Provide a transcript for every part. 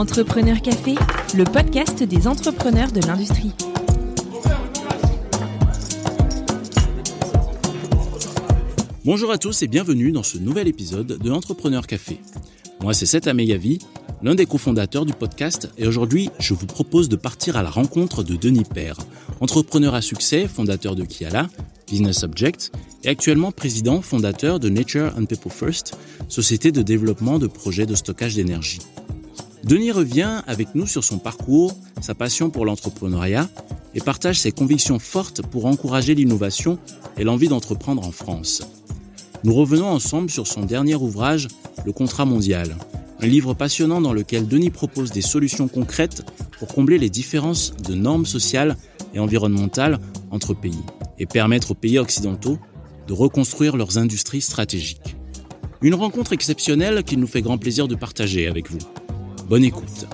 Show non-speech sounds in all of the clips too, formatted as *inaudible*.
Entrepreneur Café, le podcast des entrepreneurs de l'industrie. Bonjour à tous et bienvenue dans ce nouvel épisode de Entrepreneur Café. Moi, c'est Seth Ameyavi, l'un des cofondateurs du podcast, et aujourd'hui, je vous propose de partir à la rencontre de Denis Père, entrepreneur à succès, fondateur de Kiala, Business Object, et actuellement président fondateur de Nature and People First, société de développement de projets de stockage d'énergie. Denis revient avec nous sur son parcours, sa passion pour l'entrepreneuriat et partage ses convictions fortes pour encourager l'innovation et l'envie d'entreprendre en France. Nous revenons ensemble sur son dernier ouvrage, Le contrat mondial, un livre passionnant dans lequel Denis propose des solutions concrètes pour combler les différences de normes sociales et environnementales entre pays et permettre aux pays occidentaux de reconstruire leurs industries stratégiques. Une rencontre exceptionnelle qu'il nous fait grand plaisir de partager avec vous. Bonne écoute.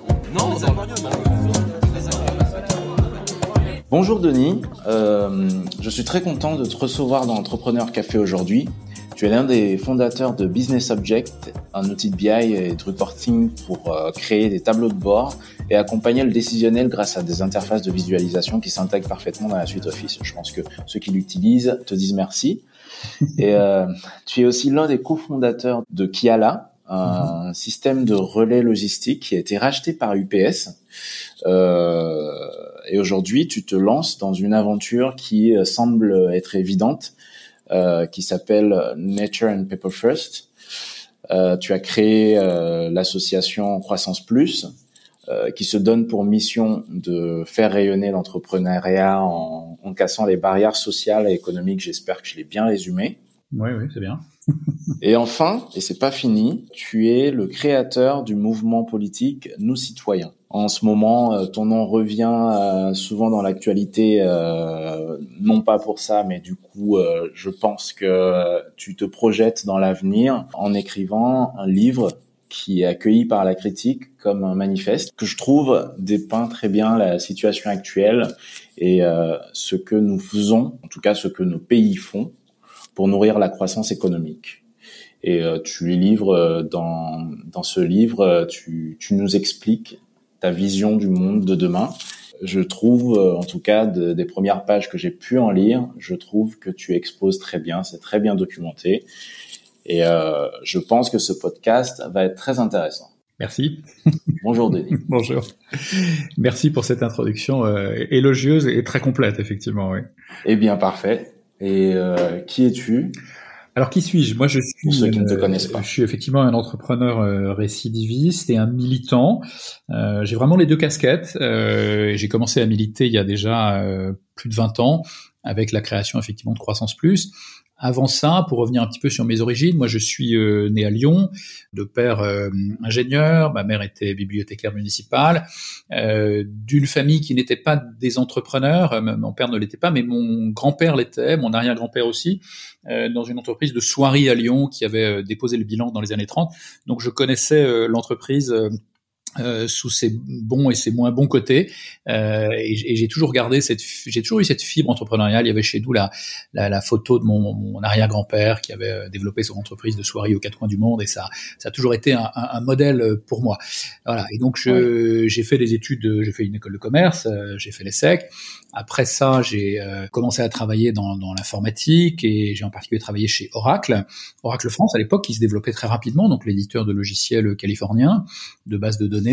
Bonjour Denis, euh, je suis très content de te recevoir dans Entrepreneur Café aujourd'hui. Tu es l'un des fondateurs de Business Object, un outil de BI et de reporting pour euh, créer des tableaux de bord et accompagner le décisionnel grâce à des interfaces de visualisation qui s'intègrent parfaitement dans la suite Office. Je pense que ceux qui l'utilisent te disent merci. Et euh, tu es aussi l'un des cofondateurs de Kiala, un système de relais logistique qui a été racheté par UPS. Euh, et aujourd'hui, tu te lances dans une aventure qui euh, semble être évidente, euh, qui s'appelle Nature and People First. Euh, tu as créé euh, l'association Croissance Plus, euh, qui se donne pour mission de faire rayonner l'entrepreneuriat en, en cassant les barrières sociales et économiques. J'espère que je l'ai bien résumé. Oui, oui, c'est bien. Et enfin, et c'est pas fini, tu es le créateur du mouvement politique Nous Citoyens. En ce moment, euh, ton nom revient euh, souvent dans l'actualité, euh, non pas pour ça, mais du coup, je pense que tu te projettes dans l'avenir en écrivant un livre qui est accueilli par la critique comme un manifeste que je trouve dépeint très bien la situation actuelle et ce que nous faisons, en tout cas ce que nos pays font pour nourrir la croissance économique. Et euh, tu les livres euh, dans, dans ce livre, euh, tu, tu nous expliques ta vision du monde de demain. Je trouve, en tout cas, de, des premières pages que j'ai pu en lire, je trouve que tu exposes très bien, c'est très bien documenté. Et euh, je pense que ce podcast va être très intéressant. Merci. *laughs* Bonjour Denis. *laughs* Bonjour. Merci pour cette introduction euh, élogieuse et très complète, effectivement. Oui. Eh bien, parfait. Et euh, qui es-tu? Alors, qui suis-je? Moi, je suis. Pour ceux qui ne te euh, connaissent pas. Je suis effectivement un entrepreneur euh, récidiviste et un militant. Euh, j'ai vraiment les deux casquettes. Euh, j'ai commencé à militer il y a déjà euh, plus de 20 ans avec la création effectivement de Croissance Plus. Avant ça, pour revenir un petit peu sur mes origines, moi je suis euh, né à Lyon, de père euh, ingénieur, ma mère était bibliothécaire municipale, euh, d'une famille qui n'était pas des entrepreneurs, mon père ne l'était pas, mais mon grand-père l'était, mon arrière-grand-père aussi, dans une entreprise de soierie à Lyon qui avait déposé le bilan dans les années 30. Donc je connaissais l'entreprise. Euh, sous ses bons et ses moins bons côtés. Euh, et, j'ai toujours gardé cette j'ai toujours eu cette fibre entrepreneuriale. Il y avait chez nous la, la, la photo de mon, mon arrière-grand-père qui avait euh, développé son entreprise de soirée aux quatre coins du monde et ça ça a toujours été un, un, un modèle euh, pour moi. Voilà. Et donc je j'ai fait des études j'ai fait une école de commerce j'ai fait l'ESSEC. Après ça j'ai commencé à travailler dans, dans l'informatique et j'ai en particulier travaillé chez Oracle. Oracle France à l'époque qui se développait très rapidement donc l'éditeur de logiciels californien de base de données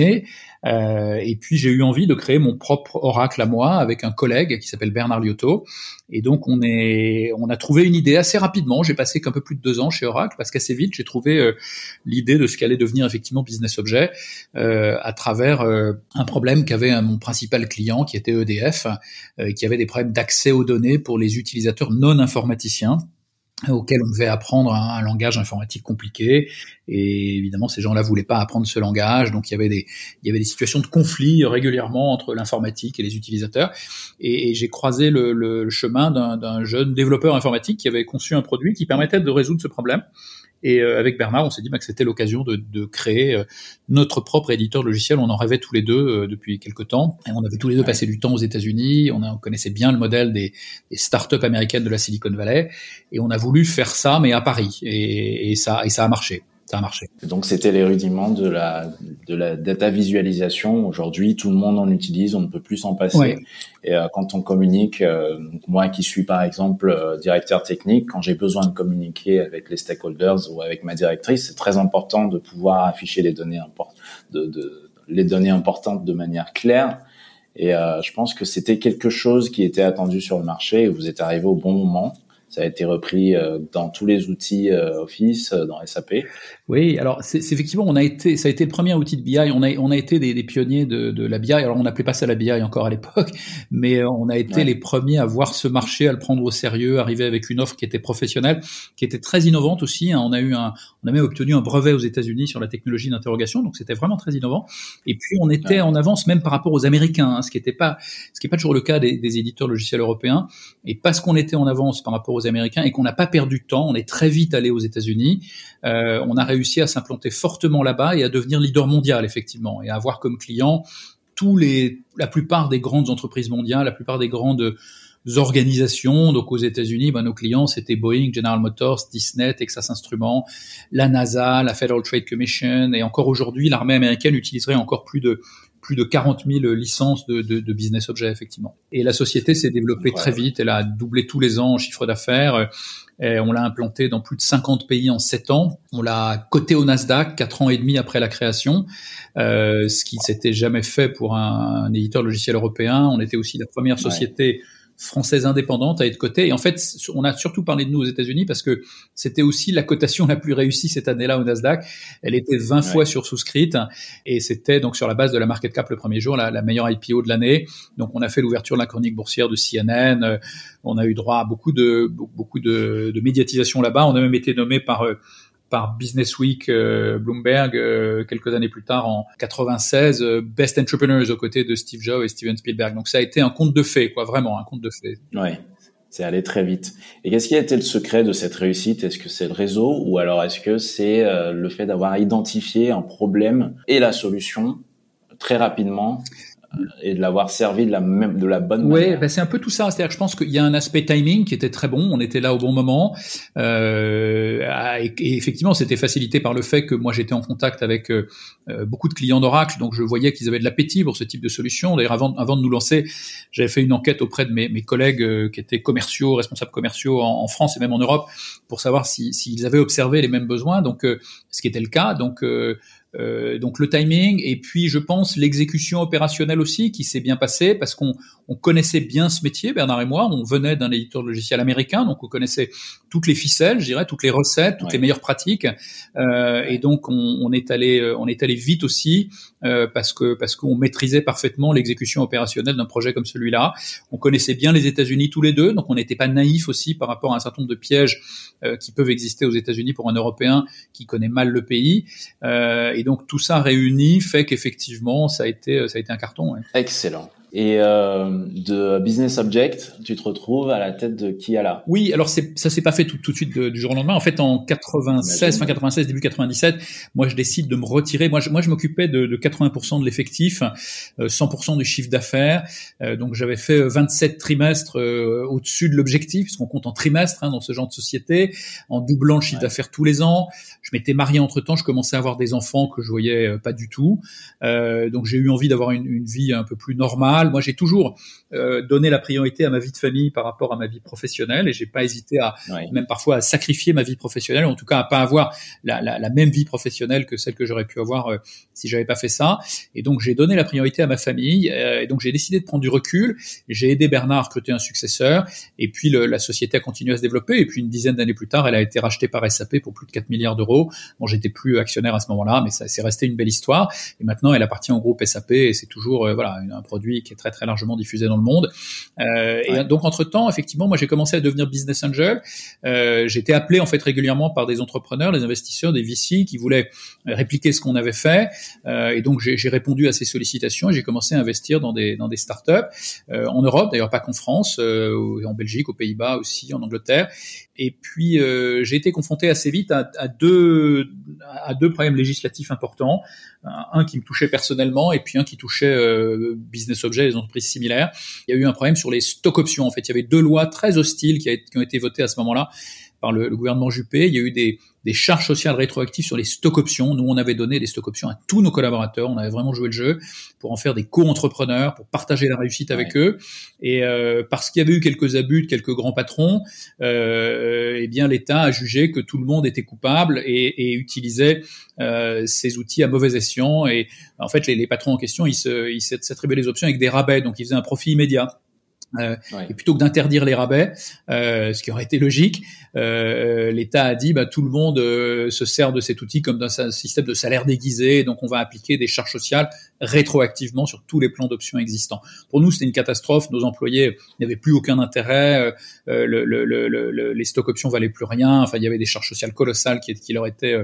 euh, et puis j'ai eu envie de créer mon propre oracle à moi avec un collègue qui s'appelle Bernard Liotto. Et donc on est, on a trouvé une idée assez rapidement. J'ai passé qu'un peu plus de deux ans chez Oracle parce qu'assez vite j'ai trouvé euh, l'idée de ce qu'allait devenir effectivement Business Object euh, à travers euh, un problème qu'avait mon principal client qui était EDF, qui avait des problèmes d'accès aux données pour les utilisateurs non informaticiens auxquels on devait apprendre un, langage informatique compliqué. Et évidemment ces gens-là voulaient pas apprendre ce langage. Donc il y avait des il y avait des situations de conflit régulièrement entre l'informatique et les utilisateurs. Et, j'ai croisé le, le chemin d'un jeune développeur informatique qui avait conçu un produit qui permettait de résoudre ce problème et euh, avec Bernard, on s'est dit bah, que c'était l'occasion de, de créer euh, notre propre éditeur logiciel. On en rêvait tous les deux euh, depuis quelque temps. Et on avait tous les deux passé du temps aux États-Unis. On, on connaissait bien le modèle des, des startups américaines de la Silicon Valley. Et on a voulu faire ça, mais à Paris. Et, et ça, et ça a marché. Ça a marché. Donc c'était les rudiments de la de la data visualisation. Aujourd'hui, tout le monde en utilise, on ne peut plus s'en passer. Et euh, quand on communique, euh, moi qui suis par exemple euh, directeur technique, quand j'ai besoin de communiquer avec les stakeholders ou avec ma directrice, c'est très important de pouvoir afficher les données importantes, de, de, les données importantes de manière claire. Et je pense que c'était quelque chose qui était attendu sur le marché et vous êtes arrivé au bon moment ça a été repris euh, dans tous les outils euh, Office, euh, dans SAP. Oui, alors c'est effectivement, on a été, ça a été le premier outil de BI. On a, on a été des, des pionniers de, de, la BI. Alors on n'appelait pas ça la BI encore à l'époque, *laughs* mais on a été les premiers à voir ce marché, à le prendre au sérieux, arriver avec une offre qui était professionnelle, qui était très innovante aussi. Hein. On a eu un, on a même obtenu un brevet aux États-Unis sur la technologie d'interrogation, donc c'était vraiment très innovant. Et puis on était en avance même par rapport aux Américains, hein, ce qui n'était pas, ce qui est pas toujours le cas des, des éditeurs logiciels européens. Et parce qu'on était en avance par rapport aux Américains et qu'on n'a pas perdu de temps. On est très vite allé aux États-Unis. Euh, on a réussi à s'implanter fortement là-bas et à devenir leader mondial effectivement et à avoir comme clients tous les, la plupart des grandes entreprises mondiales, la plupart des grandes organisations. Donc aux États-Unis, ben, nos clients c'était Boeing, General Motors, Disney, Texas Instruments, la NASA, la Federal Trade Commission, et encore aujourd'hui, l'armée américaine utiliserait encore plus de plus de 40 000 licences de, de, de business objets, effectivement. Et la société s'est développée très vite. Elle a doublé tous les ans en chiffre d'affaires. Et on l'a implanté dans plus de 50 pays en 7 ans. On l'a coté au Nasdaq 4 ans et demi après la création, euh, ce qui s'était jamais fait pour un, un, éditeur logiciel européen. On était aussi la première société française indépendante à être cotée. Et en fait, on a surtout parlé de nous aux États-Unis parce que c'était aussi la cotation *laughs* la plus réussie cette année-là au Nasdaq. Elle était 20 fois sur souscrite et c'était donc sur la base de la market cap le premier jour, la, la meilleure IPO de l'année. Donc on a fait l'ouverture de la chronique boursière de CNN. Euh, on a eu droit à beaucoup de beaucoup de, de médiatisation là-bas. On a même été nommé par euh, par Business Week euh, Bloomberg euh, quelques années plus tard en 96 euh, Best Entrepreneurs aux côtés de Steve Jobs et Steven Spielberg. Donc ça a été un conte de fées quoi, vraiment un conte de fées. Ouais. C'est allé très vite. Et qu'est-ce qui a été le secret de cette réussite? Est-ce que c'est le réseau? Ou alors est-ce que c'est le fait d'avoir identifié un problème et la solution très rapidement? Et de l'avoir servi de la même de la bonne ouais, manière. Bah c'est un peu tout ça. C'est-à-dire que je pense qu'il y a un aspect timing qui était très bon. On était là au bon moment. Euh, et, et, effectivement, c'était facilité par le fait que moi j'étais en contact avec euh, beaucoup de clients d'Oracle, donc je voyais qu'ils avaient de l'appétit pour ce type de solution. D'ailleurs, avant, avant de nous lancer, j'avais fait une enquête auprès de mes, mes collègues euh, qui étaient commerciaux, responsables commerciaux en, en, France et même en Europe, pour savoir s'ils si, avaient observé les mêmes besoins. Donc, euh, ce qui était le cas. Donc euh, donc le timing et puis je pense l'exécution opérationnelle aussi qui s'est bien passée parce qu'on on connaissait bien ce métier Bernard et moi on venait d'un éditeur de logiciel américain donc on connaissait toutes les ficelles je dirais toutes les recettes toutes ouais. les meilleures pratiques euh, et donc on, on, est allé euh, on est allé vite aussi euh, parce que parce qu'on maîtrisait parfaitement l'exécution opérationnelle d'un projet comme celui-là on connaissait bien les États-Unis tous les deux donc on n'était pas naïf aussi par rapport à un certain nombre de pièges euh, qui peuvent exister aux États-Unis pour un Européen qui connaît mal le pays et et donc tout ça réuni fait qu'effectivement ça a été ça a été un carton. Ouais. Excellent. Et euh, de Business Object, tu te retrouves à la tête de Kiala. Oui, alors c'est, ça s'est pas fait tout, tout de suite de, du jour au lendemain. En fait, en 96, fin 96, début 97, moi je décide de me retirer. Moi, je, moi, je m'occupais de, de 80% de l'effectif, euh, 100% du chiffre d'affaires. Euh, donc j'avais fait 27 trimestres euh, au-dessus de l'objectif, puisqu'on compte en trimestre hein, dans ce genre de société, en doublant le chiffre ouais. d'affaires tous les ans. M'étais marié entre temps, je commençais à avoir des enfants que je voyais euh, pas du tout. donc j'ai eu envie d'avoir une, une vie un peu plus normale moi, j'ai toujours euh, donné la priorité à ma vie de famille par rapport à ma vie professionnelle et j'ai pas hésité à ouais. même parfois à sacrifier ma vie professionnelle, en tout cas à pas avoir la, la, la même vie professionnelle que celle que j'aurais pu avoir euh, si j'avais pas fait ça. Et donc j'ai donné la priorité à ma famille euh, et donc j'ai décidé de prendre du recul. J'ai aidé Bernard à recruter un successeur et puis le, la société a continué à se développer et puis une dizaine d'années plus tard, elle a été rachetée par SAP pour plus de 4 milliards d'euros. Bon, j'étais plus actionnaire à ce moment-là, mais ça c'est resté une belle histoire. Et maintenant, elle appartient au groupe SAP et c'est toujours euh, voilà un produit qui est très très largement diffusé dans le monde. Euh, ouais. Et donc entre temps, effectivement, moi j'ai commencé à devenir business angel. Euh, J'étais appelé en fait régulièrement par des entrepreneurs, des investisseurs, des VC qui voulaient répliquer ce qu'on avait fait. Euh, et donc j'ai répondu à ces sollicitations et j'ai commencé à investir dans des dans des startups euh, en Europe, d'ailleurs pas qu'en France, euh, en Belgique, aux Pays-Bas aussi, en Angleterre. Et puis euh, j'ai été confronté assez vite à, à, deux à deux problèmes législatifs importants, un qui me touchait personnellement et puis un qui touchait euh, business objets, les entreprises similaires. Il y a eu un problème sur les stock options. En fait, il y avait deux lois très hostiles qui ont été votées à ce moment-là par le, gouvernement Juppé. Il y a eu des, des charges sociales rétroactives sur les stock options. Nous, on avait donné des stock options à tous nos collaborateurs. On avait vraiment joué le jeu pour en faire des co-entrepreneurs, pour partager la réussite avec eux. Et euh, parce qu'il y avait eu quelques abus de quelques grands patrons, euh, eh bien l'État a jugé que tout le monde était coupable et, et utilisait euh, ces outils à mauvais escient. Et en fait, les, les patrons en question, ils s'attribuaient les options avec des rabais, donc ils faisaient un profit immédiat. Euh, Et plutôt que d'interdire les rabais, euh, ce qui aurait été logique, euh, l'État a dit bah, tout le monde euh, se sert de cet outil comme d'un système de salaire déguisé, donc on va appliquer des charges sociales rétroactivement sur tous les plans d'options existants. Pour nous, c'était une catastrophe. Nos employés n'avaient plus aucun intérêt. Euh, le, le, le, les stocks options valaient plus rien. Enfin, il y avait des charges sociales colossales qui, qui leur étaient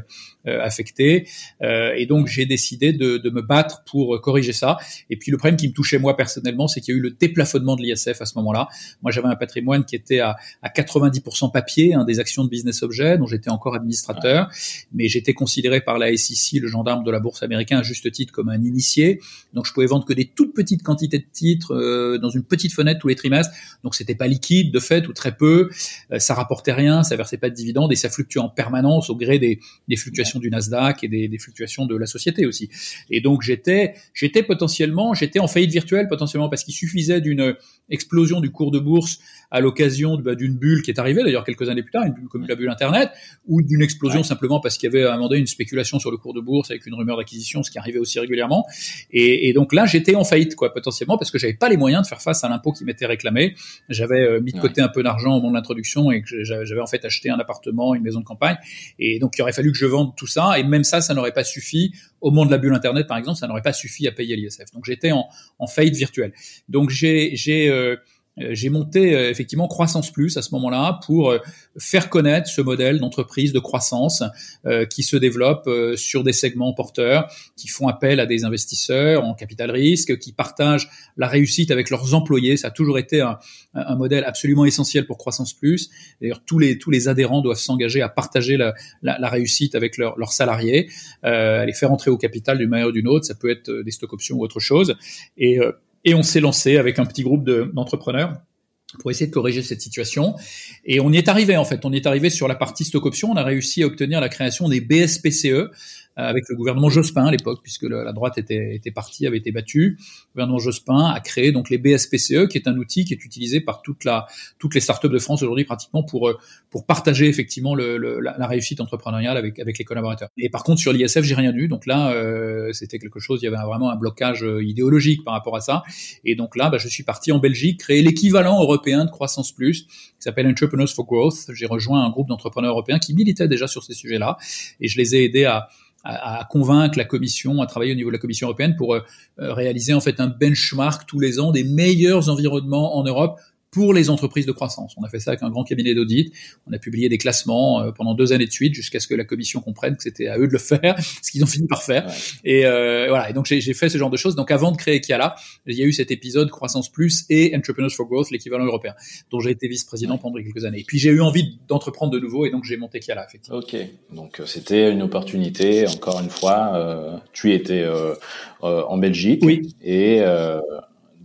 affectées. et donc, j'ai décidé de, de me battre pour corriger ça. Et puis, le problème qui me touchait moi personnellement, c'est qu'il y a eu le déplafonnement de l'ISF à ce moment-là. Moi, j'avais un patrimoine qui était à, à 90% papier, hein, des actions de business objet, dont j'étais encore administrateur, mais j'étais considéré par la SEC, le gendarme de la bourse américaine, à juste titre comme un initié. Donc, je pouvais vendre que des toutes petites quantités de titres euh, dans une petite fenêtre tous les trimestres. Donc, c'était pas liquide de fait ou très peu. Euh, ça rapportait rien, ça versait pas de dividendes et ça fluctuait en permanence au gré des, des fluctuations du Nasdaq et des, des, fluctuations de la société aussi. Et donc, j'étais, j'étais potentiellement, j'étais en faillite virtuelle potentiellement parce qu'il suffisait d'une explosion du cours de bourse à l'occasion bah, d'une bulle qui est arrivée d'ailleurs quelques années plus tard, une bulle comme la bulle Internet, ou d'une explosion simplement parce qu'il y avait à un moment donné une spéculation sur le cours de bourse avec une rumeur d'acquisition, ce qui arrivait aussi régulièrement. Et, et donc là, j'étais en faillite, quoi, potentiellement, parce que j'avais pas les moyens de faire face à l'impôt qui m'était réclamé. J'avais euh, mis de côté un peu d'argent au moment de l'introduction et que j'avais en fait acheté un appartement, une maison de campagne. Et donc il aurait fallu que je vende tout ça. Et même ça, ça n'aurait pas suffi. Au moment de la bulle Internet, par exemple, ça n'aurait pas suffi à payer l'ISF. Donc j'étais en, en faillite virtuelle. Donc j'ai j'ai euh, euh, j'ai monté euh, effectivement Croissance Plus à ce moment-là pour euh, faire connaître ce modèle d'entreprise de croissance qui se développe sur des segments porteurs, qui font appel à des investisseurs en capital risque, qui partagent la réussite avec leurs employés. Ça a toujours été un, un modèle absolument essentiel pour Croissance Plus. D'ailleurs, tous les tous les adhérents doivent s'engager à partager la, la, la réussite avec leurs leurs salariés, euh, les faire entrer au capital d'une manière ou d'une autre. Ça peut être des stock options ou autre chose. Et et on s'est lancé avec un petit groupe d'entrepreneurs pour essayer de corriger cette situation. Et on y est arrivé en fait. On y est arrivé sur la partie stock option. On a réussi à obtenir la création des BSPCE, avec le gouvernement Jospin à l'époque, puisque la droite était, était partie, avait été battue. Le gouvernement Jospin a créé donc les BSPCE, qui est un outil qui est utilisé par toute la, toutes les startups de France aujourd'hui pratiquement pour euh, pour partager effectivement le, le, la, réussite entrepreneuriale avec avec les collaborateurs. Et par contre sur l'ISF, j'ai rien eu. Donc là, euh, c'était quelque chose. Il y avait vraiment un blocage idéologique par rapport à ça. Et donc là, bah, je suis parti en Belgique créer l'équivalent européen de Croissance Plus, qui s'appelle Entrepreneurs for Growth. J'ai rejoint un groupe d'entrepreneurs européens qui militaient déjà sur ces sujets-là, et je les ai aidés à à, convaincre la Commission, à travailler au niveau de la Commission européenne pour euh, réaliser en fait un benchmark tous les ans des meilleurs environnements en Europe pour les entreprises de croissance. On a fait ça avec un grand cabinet d'audit. On a publié des classements euh, pendant deux années de suite jusqu'à ce que la commission comprenne que c'était à eux de le faire, *laughs* ce qu'ils ont fini par faire. Et euh, voilà. Et donc j'ai fait ce genre de choses. Donc avant de créer Kiala, il y a eu cet épisode Croissance Plus et Entrepreneurs for Growth, l'équivalent européen, dont j'ai été vice-président pendant quelques années. Et puis j'ai eu envie d'entreprendre de nouveau et donc j'ai monté Kiala effectivement. Ok. Donc euh, c'était une opportunité. Encore une fois, euh, tu étais euh, en Belgique. Oui. Et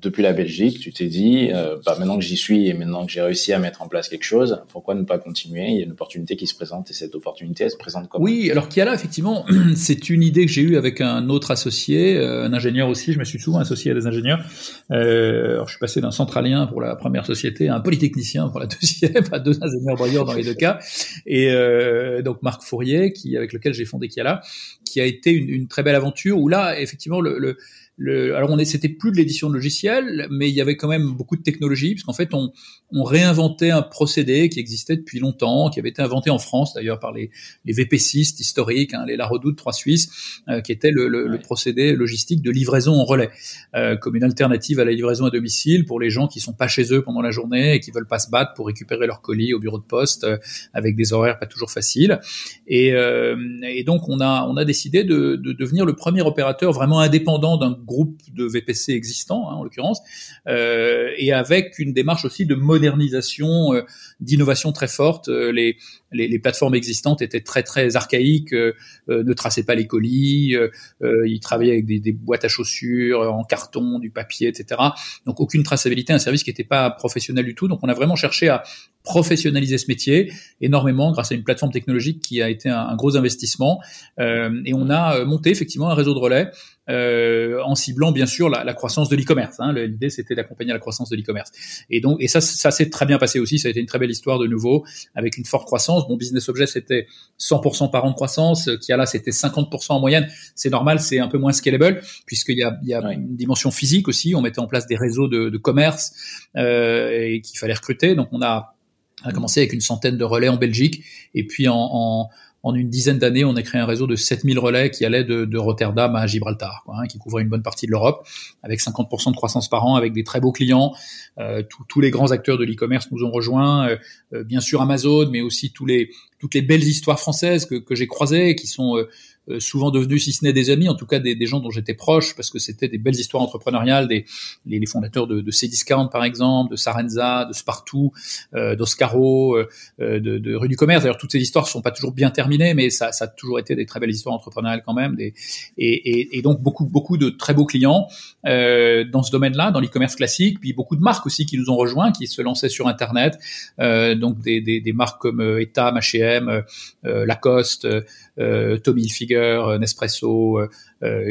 depuis la Belgique, tu t'es dit, euh, bah, maintenant que j'y suis et maintenant que j'ai réussi à mettre en place quelque chose, pourquoi ne pas continuer? Il y a une opportunité qui se présente et cette opportunité, elle se présente comment? Oui, alors qu'il y effectivement, *clears throat* c'est une idée que j'ai eue avec un autre associé, euh, un ingénieur aussi. Je me suis souvent associé à des ingénieurs. Euh, alors, je suis passé d'un centralien pour la première société à un polytechnicien pour la *laughs* deuxième, à deux ingénieurs brailleurs dans les deux cas. Et euh, donc Marc Fourier, qui avec lequel j'ai fondé Kiala, qui a été une, une, très belle aventure où là, effectivement, le, le le, alors on est, c'était plus de l'édition de logiciels, mais il y avait quand même beaucoup de technologie, parce qu'en fait on, on réinventait un procédé qui existait depuis longtemps, qui avait été inventé en France d'ailleurs par les, les VP6 historiques, hein, les La Redoute 3 Suisses, euh, qui était le, le, le, procédé logistique de livraison en relais, euh, comme une alternative à la livraison à domicile pour les gens qui sont pas chez eux pendant la journée et qui veulent pas se battre pour récupérer leur colis au bureau de poste euh, avec des horaires pas toujours faciles. Et, euh, et donc on a on a décidé de, de devenir le premier opérateur vraiment indépendant d'un groupe de VPC existants, hein, en l'occurrence, euh, et avec une démarche aussi de modernisation, euh, d'innovation très forte. Euh, les, les, les, plateformes existantes étaient très très archaïques, ne traçaient pas les colis, ils travaillaient avec des, des, boîtes à chaussures en carton, du papier, etc. Donc aucune traçabilité, un service qui n'était pas professionnel du tout. Donc on a vraiment cherché à professionnaliser ce métier énormément grâce à une plateforme technologique qui a été un, gros investissement. Euh, et on a euh, monté effectivement un réseau de relais euh, en ciblant bien sûr la, la croissance de l'e-commerce. Hein. L'idée c'était d'accompagner la croissance de l'e-commerce. Et donc et ça ça s'est très bien passé aussi. Ça a été une très belle histoire de nouveau avec une forte croissance. Mon business objet c'était 100% par an de croissance. Qui a là c'était 50% en moyenne. C'est normal, c'est un peu moins scalable puisqu'il y a, il y a une dimension physique aussi. On mettait en place des réseaux de, de commerce euh, et qu'il fallait recruter. Donc on a on a commencé avec une centaine de relais en Belgique, et puis en, en, en une dizaine d'années, on a créé un réseau de 7000 relais qui allait de, de Rotterdam à Gibraltar, quoi, hein, qui couvrait une bonne partie de l'Europe, avec 50% de croissance par an, avec des très beaux clients. Euh, tous les grands acteurs de l'e-commerce nous ont rejoints, euh, euh, bien sûr Amazon, mais aussi tous les, toutes les belles histoires françaises que, que j'ai croisées, qui sont euh, souvent devenus, si ce n'est des amis, en tout cas des, des gens dont j'étais proche, parce que c'était des belles histoires entrepreneuriales, des, les, les fondateurs de, de Cdiscount par exemple, de Sarenza, de Spartoo, euh, d'Oscaro, euh, de, de, Rue du Commerce. D'ailleurs, toutes ces histoires sont pas toujours bien terminées, mais ça, ça a toujours été des très belles histoires entrepreneuriales quand même. Des, et, et, donc beaucoup, beaucoup de très beaux clients euh, dans ce domaine-là, dans l'e-commerce classique, puis beaucoup de marques aussi qui nous ont rejoints, qui se lançaient sur Internet, euh, donc des, des, des, marques comme Etam, H&M, Lacoste, Tommy Hilfiger euh, Nespresso, euh,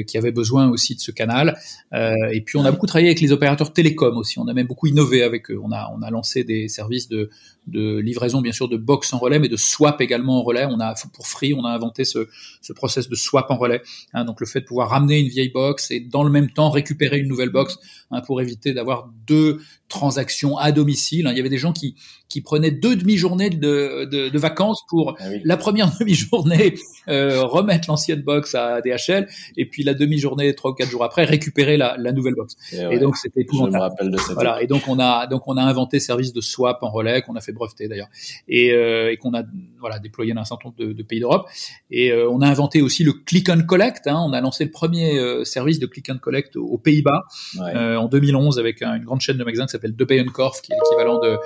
qui avait besoin aussi de ce canal. et puis on a beaucoup travaillé avec les opérateurs télécoms aussi. On a même beaucoup innové avec eux. On a on a lancé des services de de livraison bien sûr de box en relais, mais de swap également en relais. On a pour Free, on a inventé ce, ce process de swap en relais. Hein, donc le fait de pouvoir ramener une vieille box et dans le même temps récupérer une nouvelle box hein, pour éviter d'avoir deux transactions à domicile. Hein. Il y avait des gens qui qui prenaient deux demi-journées de, de, de, vacances pour ah la première *laughs* demi-journée euh, remettre l'ancienne box à DHL et puis la demi-journée trois ou quatre jours après récupérer la, la nouvelle box. Et, donc c'était épouvantable. Je me rappelle de cette Voilà. Et donc on a donc on a inventé service de swap en relais qu'on a fait breveter d'ailleurs et, euh, et qu'on a voilà déployé dans un certain nombre de, de pays d'Europe. Et euh, on a inventé aussi le click and collect. Hein. On a lancé le premier euh, service de click and collect aux, Pays-Bas ouais. Euh, en 2011 avec une grande chaîne de magasins qui s'appelle De Bijenkorf qui est l'équivalent de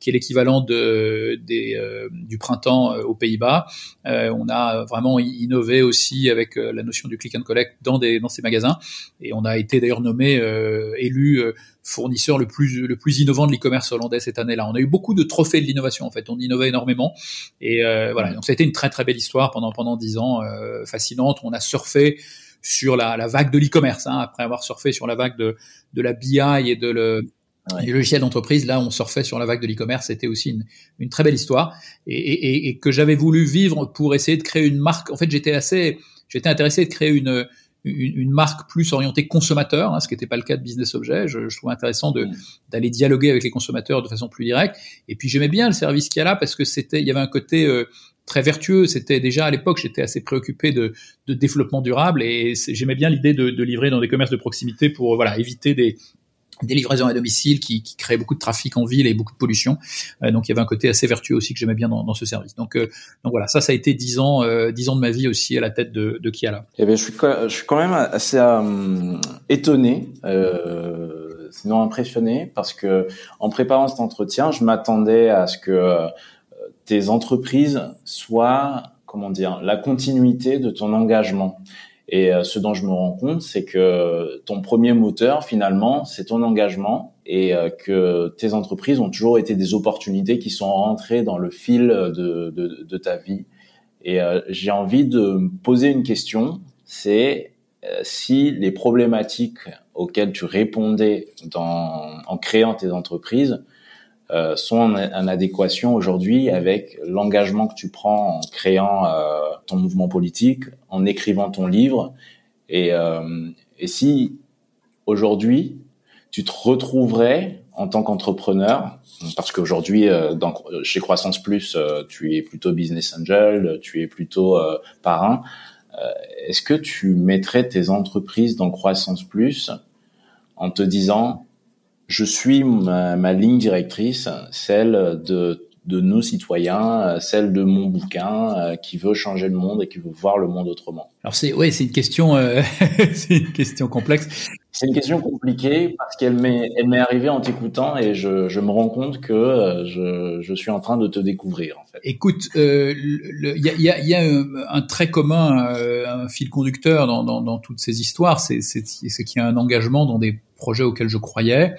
qui est l'équivalent de, des, euh, du printemps euh, aux Pays-Bas. Euh, on a vraiment innové aussi avec la notion du click and collect dans, des, dans ces magasins. Et on a été d'ailleurs nommé, élu fournisseur le plus le plus innovant de l'e-commerce hollandais cette année-là. On a eu beaucoup de trophées de l'innovation en fait. On innovait énormément et euh, voilà. Donc ça a été une très très belle histoire pendant pendant dix ans, euh, fascinante. On a surfé sur la, la vague de l'e-commerce hein, après avoir surfé sur la vague de de la BI et de le Ouais. Les logiciels d'entreprise, là, on surfait sur la vague de l'e-commerce. C'était aussi une, une, très belle histoire et, et, et que j'avais voulu vivre pour essayer de créer une marque. En fait, j'étais assez, j'étais intéressé de créer une, une, une, marque plus orientée consommateur, hein, ce qui n'était pas le cas de Business Objet. Je, je trouvais intéressant de, d'aller dialoguer avec les consommateurs de façon plus directe. Et puis j'aimais bien le service qu'il y a là parce que c'était, il y avait un côté euh, très vertueux. C'était déjà à l'époque, j'étais assez préoccupé de, de développement durable et j'aimais bien l'idée de, de, livrer dans des commerces de proximité pour voilà éviter des, des livraisons à domicile qui, qui créent beaucoup de trafic en ville et beaucoup de pollution. Euh, donc il y avait un côté assez vertueux aussi que j'aimais bien dans, dans, ce service. Donc, euh, donc voilà, ça, ça a été dix ans, euh, dix ans de ma vie aussi à la tête de, de Kiala. Eh bien, je suis, je suis quand même assez euh, étonné, sinon impressionné, parce que en préparant cet entretien, je m'attendais à ce que tes entreprises soient, comment dire, la continuité de ton engagement. Et euh, ce dont je me rends compte, c'est que ton premier moteur, finalement, c'est ton engagement et euh, que tes entreprises ont toujours été des opportunités qui sont rentrées dans le fil de, de, de ta vie. Et euh, j'ai envie de me poser une question, c'est si les problématiques auxquelles tu répondais dans, en créant tes entreprises euh, sont en, adéquation aujourd'hui avec l'engagement que tu prends en créant euh, ton mouvement politique, en écrivant ton livre. Et, euh, et si aujourd'hui tu te retrouverais en tant qu'entrepreneur, parce qu'aujourd'hui chez Croissance Plus, tu es plutôt business angel, tu es plutôt parrain. Est-ce que tu mettrais tes entreprises dans Croissance Plus en te disant je suis ma, ligne directrice, celle de, de nos citoyens, celle de mon bouquin euh, qui veut changer le monde et qui veut voir le monde autrement. Alors c'est ouais, c'est une question, euh, *laughs* c'est une question complexe. C'est une question compliquée parce qu'elle m'est, elle m'est arrivée en t'écoutant et je, je me rends compte que euh, je, je suis en train de te découvrir. En fait. Écoute, euh, il y, a, y, a, y, a, un trait commun, euh, un fil conducteur dans, dans, dans toutes ces histoires, c'est, c'est, c'est qu'il y a un engagement dans des projets auxquels je croyais.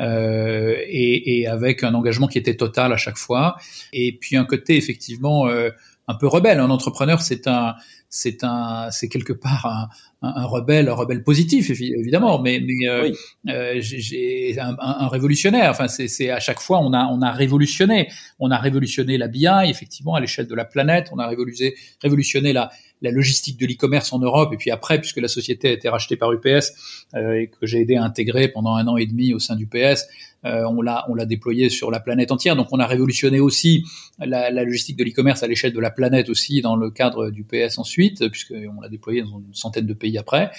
Euh, et, et, avec un engagement qui était total à chaque fois, et puis un côté effectivement euh, un peu rebelle. Un entrepreneur, c'est un, c'est un, c'est quelque part un, un, rebelle, un rebelle positif évidemment, mais mais euh, euh j'ai un, un, révolutionnaire. Enfin, c'est, à chaque fois on a on a révolutionné, on a révolutionné la BI effectivement à l'échelle de la planète, on a révolutionné révolutionné la la logistique de l'e-commerce en Europe. Et puis après puisque la société a été rachetée par UPS euh, et que j'ai aidé à intégrer pendant un an et demi au sein d'UPS, euh, on l'a on l'a déployé sur la planète entière. Donc on a révolutionné aussi la, la logistique de l'e-commerce à l'échelle de la planète aussi dans le cadre du PS ensuite, puisqu'on l'a déployé dans une centaine de pays après.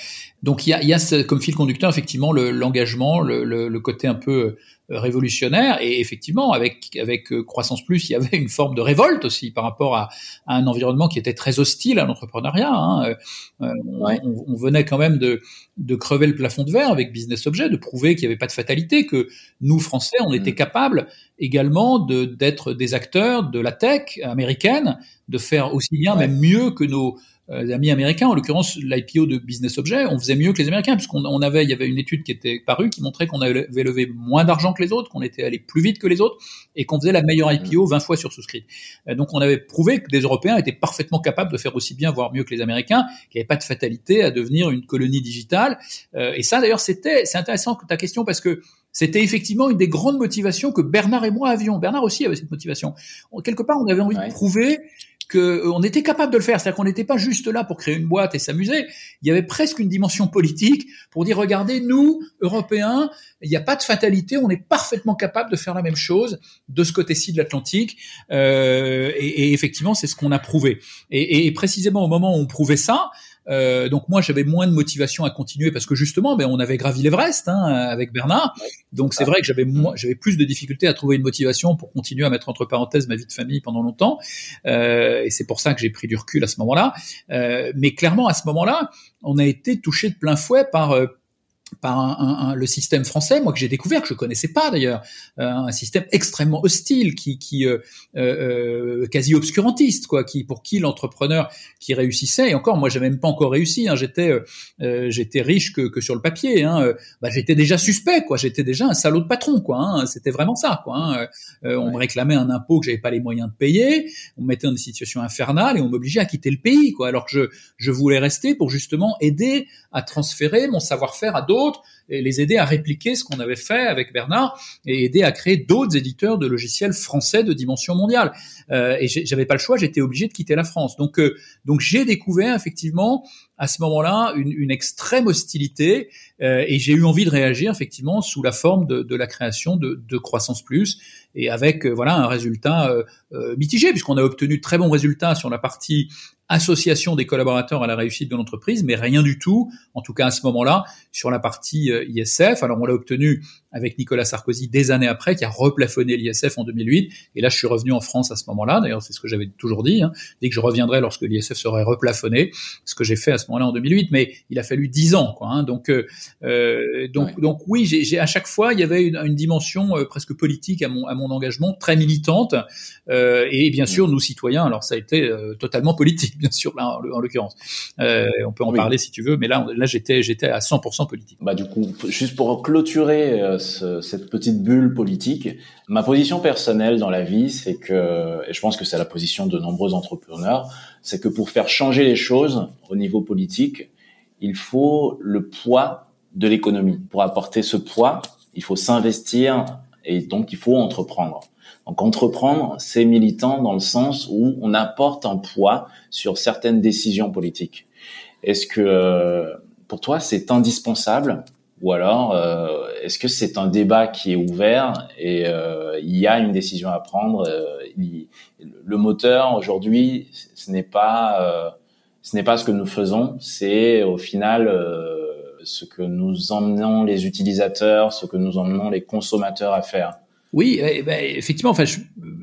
Donc il y a, il y a comme fil conducteur effectivement l'engagement, le, le, le, côté un peu euh, révolutionnaire et effectivement avec avec euh, croissance plus il y avait une forme de révolte aussi par rapport à, à un environnement qui était très hostile à l'entrepreneuriat hein. on, on, venait quand même de de crever le plafond de verre avec Business Object de prouver qu'il n'y avait pas de fatalité que nous Français, on était mm. capable également de d'être des acteurs de la tech américaine, de faire aussi bien, même mieux que nos euh, amis américains. En l'occurrence, l'IPO de Business Object, on faisait mieux que les Américains puisqu'on on avait, il y avait une étude qui était parue qui montrait qu'on avait levé moins d'argent que les autres, qu'on était allé plus vite que les autres et qu'on faisait la meilleure IPO 20 mm. fois sur souscrit. Euh, donc, on avait prouvé que les Européens étaient parfaitement capables de faire aussi bien, voire mieux que les Américains, qu'il n'y avait pas de fatalité à devenir une colonie digitale. Euh, et ça, d'ailleurs, c'était, c'est intéressant ta question parce que c'était effectivement une des grandes motivations que Bernard et moi avions. Bernard aussi avait cette motivation. Quelque part, on avait envie de prouver qu'on euh, était capable de le faire, c'est-à-dire qu'on n'était pas juste là pour créer une boîte et s'amuser. Il y avait presque une dimension politique pour dire regardez, nous, Européens, il n'y a pas de fatalité, on est parfaitement capable de faire la même chose de ce côté-ci de l'Atlantique. Euh, et, et, effectivement, c'est ce qu'on a prouvé. Et, et, précisément au moment où on prouvait ça, euh, donc moi j'avais moins de motivation à continuer parce que justement ben on avait gravi l'Everest hein, avec Bernard. Donc c'est vrai que j'avais j'avais plus de difficultés à trouver une motivation pour continuer à mettre entre parenthèses ma vie de famille pendant longtemps. Euh, et c'est pour ça que j'ai pris du recul à ce moment-là. Euh, mais clairement à ce moment-là, on a été touché de plein fouet par euh, par un, un, le système français, moi que j'ai découvert, que je connaissais pas d'ailleurs, euh, un système extrêmement hostile, qui, qui euh, euh, euh, quasi obscurantiste, quoi, qui pour qui l'entrepreneur qui réussissait, et encore, moi j'ai même pas encore réussi, hein, j'étais euh, j'étais riche que, que, sur le papier, hein, bah, j'étais déjà suspect, quoi, j'étais déjà un salaud de patron, quoi, hein, c'était vraiment ça, quoi. Hein, on me réclamait un impôt que j'avais pas les moyens de payer, on me mettait dans des situations infernales et on m'obligeait à quitter le pays, quoi, alors que je je voulais rester pour justement aider à transférer mon savoir-faire à d'autres et les aider à répliquer ce qu'on avait fait avec Bernard et aider à créer d'autres éditeurs de logiciels français de dimension mondiale. Euh, et j'avais pas le choix, j'étais obligé de quitter la France. Donc, euh, donc j'ai découvert effectivement à ce moment-là une, une, extrême hostilité euh, et j'ai eu envie de réagir effectivement sous la forme de, de la création de, de, Croissance Plus et avec euh, voilà un résultat euh, mitigé puisqu'on a obtenu très bons résultats sur la partie association des collaborateurs à la réussite de l'entreprise, mais rien du tout, en tout cas à ce moment-là, sur la partie ISF. Alors on l'a obtenu avec Nicolas Sarkozy des années après, qui a replafonné l'ISF en 2008. Et là, je suis revenu en France à ce moment-là. D'ailleurs, c'est ce que j'avais toujours dit. Hein, dès que je reviendrai lorsque l'ISF serait replafonné, ce que j'ai fait à ce moment-là en 2008. Mais il a fallu dix ans, quoi. Hein, donc, euh, euh donc, donc oui, j'ai à chaque fois, il y avait une, une dimension euh, presque politique à mon, à mon engagement, très militante. Euh, et bien sûr, nous citoyens, alors ça a été euh, totalement politique, *laughs* bien sûr, là, en, l'occurrence. on peut en parler si tu veux, mais là, là, j'étais, j'étais à 100% politique. Bah du coup, juste pour clôturer cette petite bulle politique. Ma position personnelle dans la vie, c'est que, et je pense que c'est la position de nombreux entrepreneurs, c'est que pour faire changer les choses au niveau politique, il faut le poids de l'économie. Pour apporter ce poids, il faut s'investir et donc il faut entreprendre. Donc entreprendre, c'est militant dans le sens où on apporte un poids sur certaines décisions politiques. Est-ce que pour toi c'est indispensable ou alors, euh, est-ce que c'est un débat qui est ouvert et euh, il y a une décision à prendre euh, Le moteur aujourd'hui, ce n'est pas, ce n'est pas ce que nous faisons, c'est au final ce que nous emmenons les utilisateurs, ce que nous emmenons les consommateurs à faire. Oui, eh ben, effectivement. Enfin,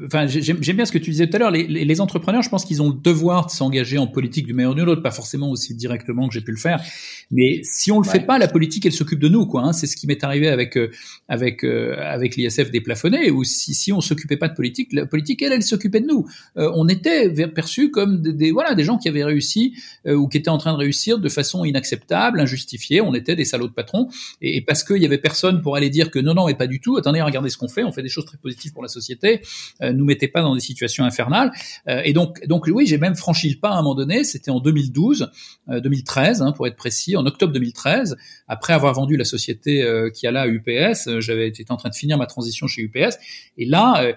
enfin, j'aime bien ce que tu disais tout à l'heure. Les, les, entrepreneurs, je pense qu'ils ont le devoir de s'engager en politique du meilleur ou de l'autre, pas forcément aussi directement que j'ai pu le faire. Mais si on le fait pas, la politique, elle s'occupe de nous, quoi. Hein. C'est ce qui m'est arrivé avec euh, avec euh, avec l'ISF déplafonné. Ou si si on s'occupait pas de politique, la politique, elle, elle s'occupait de nous. Euh, on était perçus comme des, voilà des gens qui avaient réussi ou qui étaient en train de réussir de façon inacceptable, injustifiée. On était des salauds de patrons. Et, et parce qu'il y avait personne pour aller dire que non non et pas du tout. Attendez, regardez ce qu'on fait. On fait des choses très positives pour la société. Euh, nous mettez pas dans des situations infernales. Euh, et donc, donc oui, j'ai même franchi le pas à un moment donné. C'était en 2012, 2013 euh, hein, pour être précis, en octobre 2013, après avoir vendu la société euh, qui allait à UPS. J'avais été en train de finir ma transition chez UPS. Et là,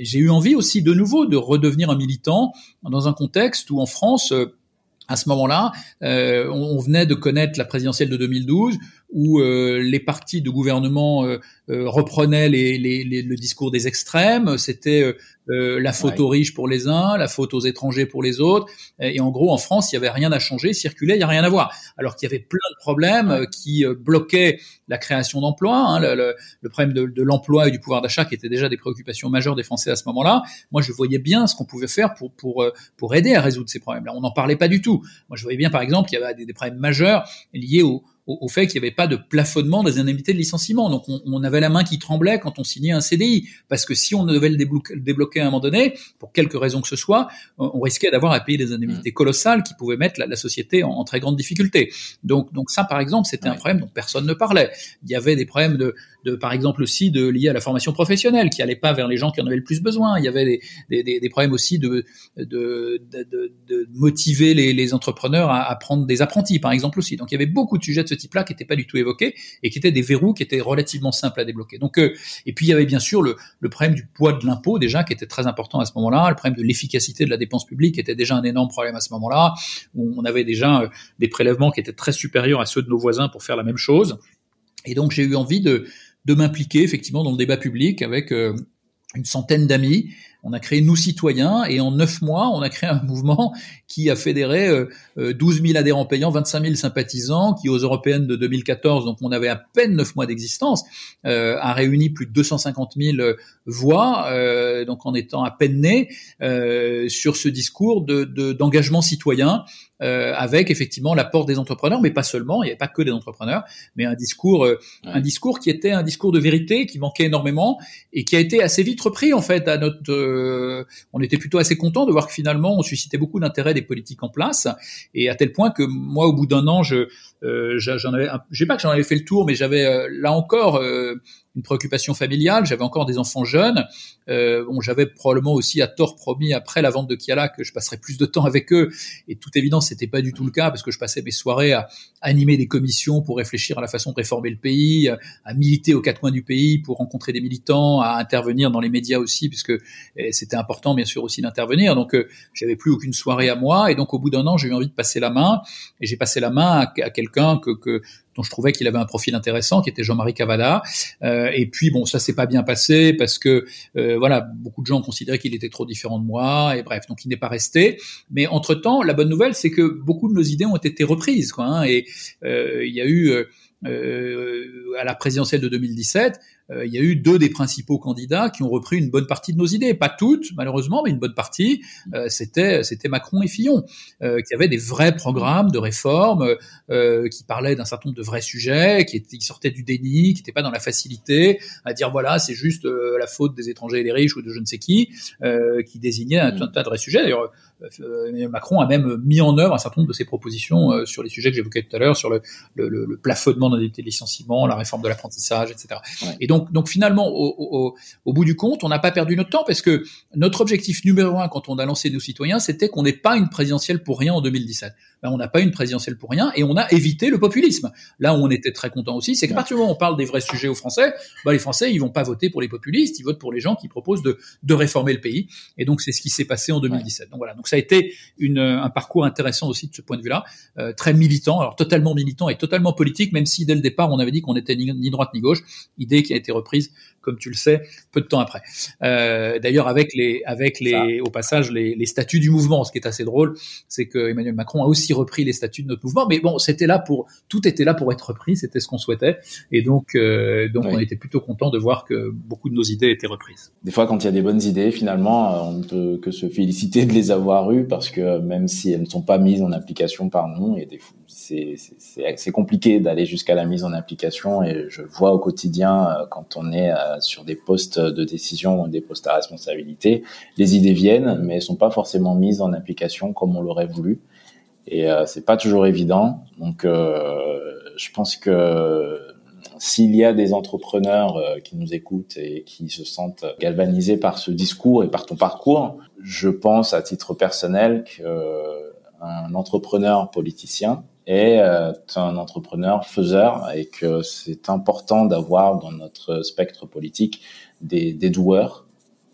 j'ai eu envie aussi de nouveau de redevenir un militant dans un contexte où en France à ce moment-là, on, venait de connaître la présidentielle de 2012, où euh, les partis de gouvernement euh, euh, reprenaient les, les, les, le discours des extrêmes. C'était la faute aux riches pour les uns, la faute aux étrangers pour les autres. Et en gros, en France, il y avait rien à changer, circuler, il y a rien à voir. Alors qu'il y avait plein de problèmes qui bloquaient la création d'emplois, hein, le, le, problème de, de l'emploi et du pouvoir d'achat, qui étaient déjà des préoccupations majeures des Français à ce moment-là. Moi, je voyais bien ce qu'on pouvait faire pour pour pour aider à résoudre ces problèmes-là. On n'en parlait pas du tout. Moi, je voyais bien, par exemple, qu'il y avait des, des problèmes majeurs liés au au, fait qu'il n'y avait pas de plafonnement des indemnités de licenciement. Donc on, on, avait la main qui tremblait quand on signait un CDI, parce que si on devait le débloquer, à un moment donné, pour quelque raison que ce soit, on, risquait d'avoir à payer des indemnités mmh. colossales qui pouvaient mettre la, la société en, en, très grande difficulté. Donc, donc ça, par exemple, c'était un problème dont personne ne parlait. Il y avait des problèmes de, de par exemple aussi de liés à la formation professionnelle, qui allait pas vers les gens qui en avaient le plus besoin. Il y avait des, des, des, problèmes aussi de, de, de, de motiver les, les entrepreneurs à, à, prendre des apprentis, par exemple aussi. Donc il y avait beaucoup de sujets de ce type-là qui n'étaient pas du tout évoqués et qui étaient des verrous qui étaient relativement simples à débloquer. Donc, euh, et puis il y avait bien sûr le, le problème du poids de l'impôt déjà qui était très important à ce moment-là, le problème de l'efficacité de la dépense publique était déjà un énorme problème à ce moment-là, où on avait déjà euh, des prélèvements qui étaient très supérieurs à ceux de nos voisins pour faire la même chose. Et donc j'ai eu envie de, de m'impliquer effectivement dans le débat public avec euh, une centaine d'amis on a créé Nous Citoyens et en neuf mois, on a créé un *laughs* mouvement qui a fédéré 12 euh, 000 euh, adhérents payants, 25 000 sympathisants, qui aux européennes de 2014, donc on avait à peine neuf mois d'existence, euh, a réuni plus de 250 000 voix, donc en étant à peine né, sur ce discours de d'engagement citoyen euh, avec effectivement l'apport des entrepreneurs, mais pas seulement. Il n'y avait pas que des entrepreneurs, mais un discours, euh, un discours qui était un discours de vérité, qui manquait énormément et qui a été assez vite repris en fait. À notre, euh, on était plutôt assez content de voir que finalement on suscitait beaucoup d'intérêt des politiques en place et à tel point que moi, au bout d'un an, je, j'en avais, je sais pas que j'en avais fait le tour, mais j'avais là encore une préoccupation familiale, j'avais encore des enfants jeunes. Euh, bon, j'avais probablement aussi à tort promis après la vente de Kiala que je passerais plus de temps avec eux. Et toute évidence, c'était pas du tout le cas parce que je passais mes soirées à animer des commissions pour réfléchir à la façon de réformer le pays, à militer aux quatre coins du pays pour rencontrer des militants, à intervenir dans les médias aussi puisque eh, c'était important bien sûr aussi d'intervenir. Donc euh, j'avais plus aucune soirée à moi et donc au bout d'un an, j'ai eu envie de passer la main et j'ai passé la main à quelqu'un que, que dont je trouvais qu'il avait un profil intéressant, qui était Jean-Marie Cavada. Euh, et puis bon, ça s'est pas bien passé parce que euh, voilà, beaucoup de gens considéraient qu'il était trop différent de moi. Et bref, donc il n'est pas resté. Mais entre temps, la bonne nouvelle, c'est que beaucoup de nos idées ont été reprises. Quoi, hein, et euh, il y a eu à la présidentielle de 2017, euh, il y a eu deux des principaux candidats qui ont repris une bonne partie de nos idées, pas toutes malheureusement, mais une bonne partie. Euh, c'était c'était Macron et Fillon euh, qui avaient des vrais programmes de réforme, qui parlaient d'un certain nombre de vrais sujets, qui, étaient, qui sortaient du déni, qui n'étaient pas dans la facilité à dire voilà c'est juste la faute des étrangers et des riches ou de je ne sais qui, qui désignaient un, tas de vrais sujets. D'ailleurs Macron a même mis en œuvre un certain nombre de ses propositions sur les sujets que j'évoquais tout à l'heure, sur le, le, le plafonnement d'indemnité de licenciement, la réforme de l'apprentissage, etc. Et donc donc, finalement, au, bout du compte, on n'a pas perdu notre temps parce que notre objectif numéro un quand on a lancé nos citoyens, c'était qu'on n'ait pas une présidentielle pour rien en 2017. Ben, on n'a pas une présidentielle pour rien et on a évité le populisme. Là où on était très content aussi, c'est que partir du moment où on parle des vrais sujets aux Français, ben, les Français, ils vont pas voter pour les populistes, ils votent pour les gens qui proposent de, réformer le pays. Et donc, c'est ce qui s'est passé en 2017. Donc voilà. Donc Donc ça a été une, un parcours intéressant aussi de ce point de vue-là, euh, très militant, alors totalement militant et totalement politique, même si dès le départ on avait dit qu'on n'était ni, ni, droite ni gauche, idée qui a été reprise, comme tu le sais, peu de temps après. Euh, D'ailleurs avec les, avec les, au passage les, les, statuts du mouvement, ce qui est assez drôle, c'est que Emmanuel Macron a aussi repris les statuts de notre mouvement, mais bon, c'était là pour, tout était là pour être repris, c'était ce qu'on souhaitait, et donc, euh, donc on était plutôt content de voir que beaucoup de nos idées étaient reprises. Des fois, quand il y a des bonnes idées, finalement, on ne peut que se féliciter de les avoir eues parce que même si elles ne sont pas mises en application par nous, et c'est compliqué d'aller jusqu'à la mise en application. Et je vois au quotidien euh, quand on est euh, sur des postes de décision des postes à responsabilité, les idées viennent, mais elles sont pas forcément mises en application comme on l'aurait voulu. Et euh, c'est pas toujours évident. Donc, euh, je pense que s'il y a des entrepreneurs euh, qui nous écoutent et qui se sentent galvanisés par ce discours et par ton parcours, je pense à titre personnel qu'un entrepreneur politicien est euh, un entrepreneur faiseur et que c'est important d'avoir dans notre spectre politique des, des doueurs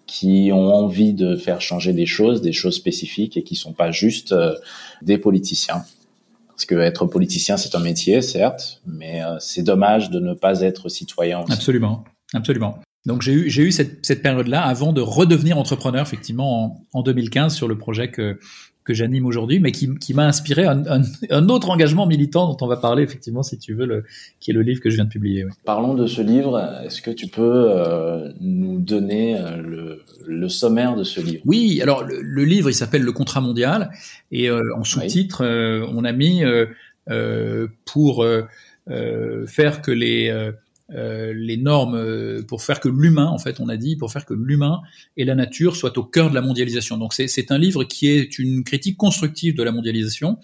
qui ont envie de faire changer des choses, des choses spécifiques et qui sont pas juste euh, des politiciens. Parce que être politicien, c'est un métier, certes, mais euh, c'est dommage de ne pas être citoyen aussi. Absolument, absolument. Donc j'ai eu, j'ai eu cette, cette période-là avant de redevenir entrepreneur, effectivement, en, en 2015 sur le projet que, que j'anime aujourd'hui, mais qui, qui m'a inspiré un, un, un, autre engagement militant dont on va parler effectivement, si tu veux, le, qui est le livre que je viens de publier. Parlons de ce livre. Est-ce que tu peux euh, nous donner euh, le, le, sommaire de ce livre? Oui, alors le, le, livre, il s'appelle Le Contrat mondial, et euh, en sous-titre, oui. Euh, on a mis pour faire que les euh, les normes euh, pour faire que l'humain, en fait, on a dit, pour faire que l'humain et la nature soient au cœur de la mondialisation. Donc c'est un livre qui est une critique constructive de la mondialisation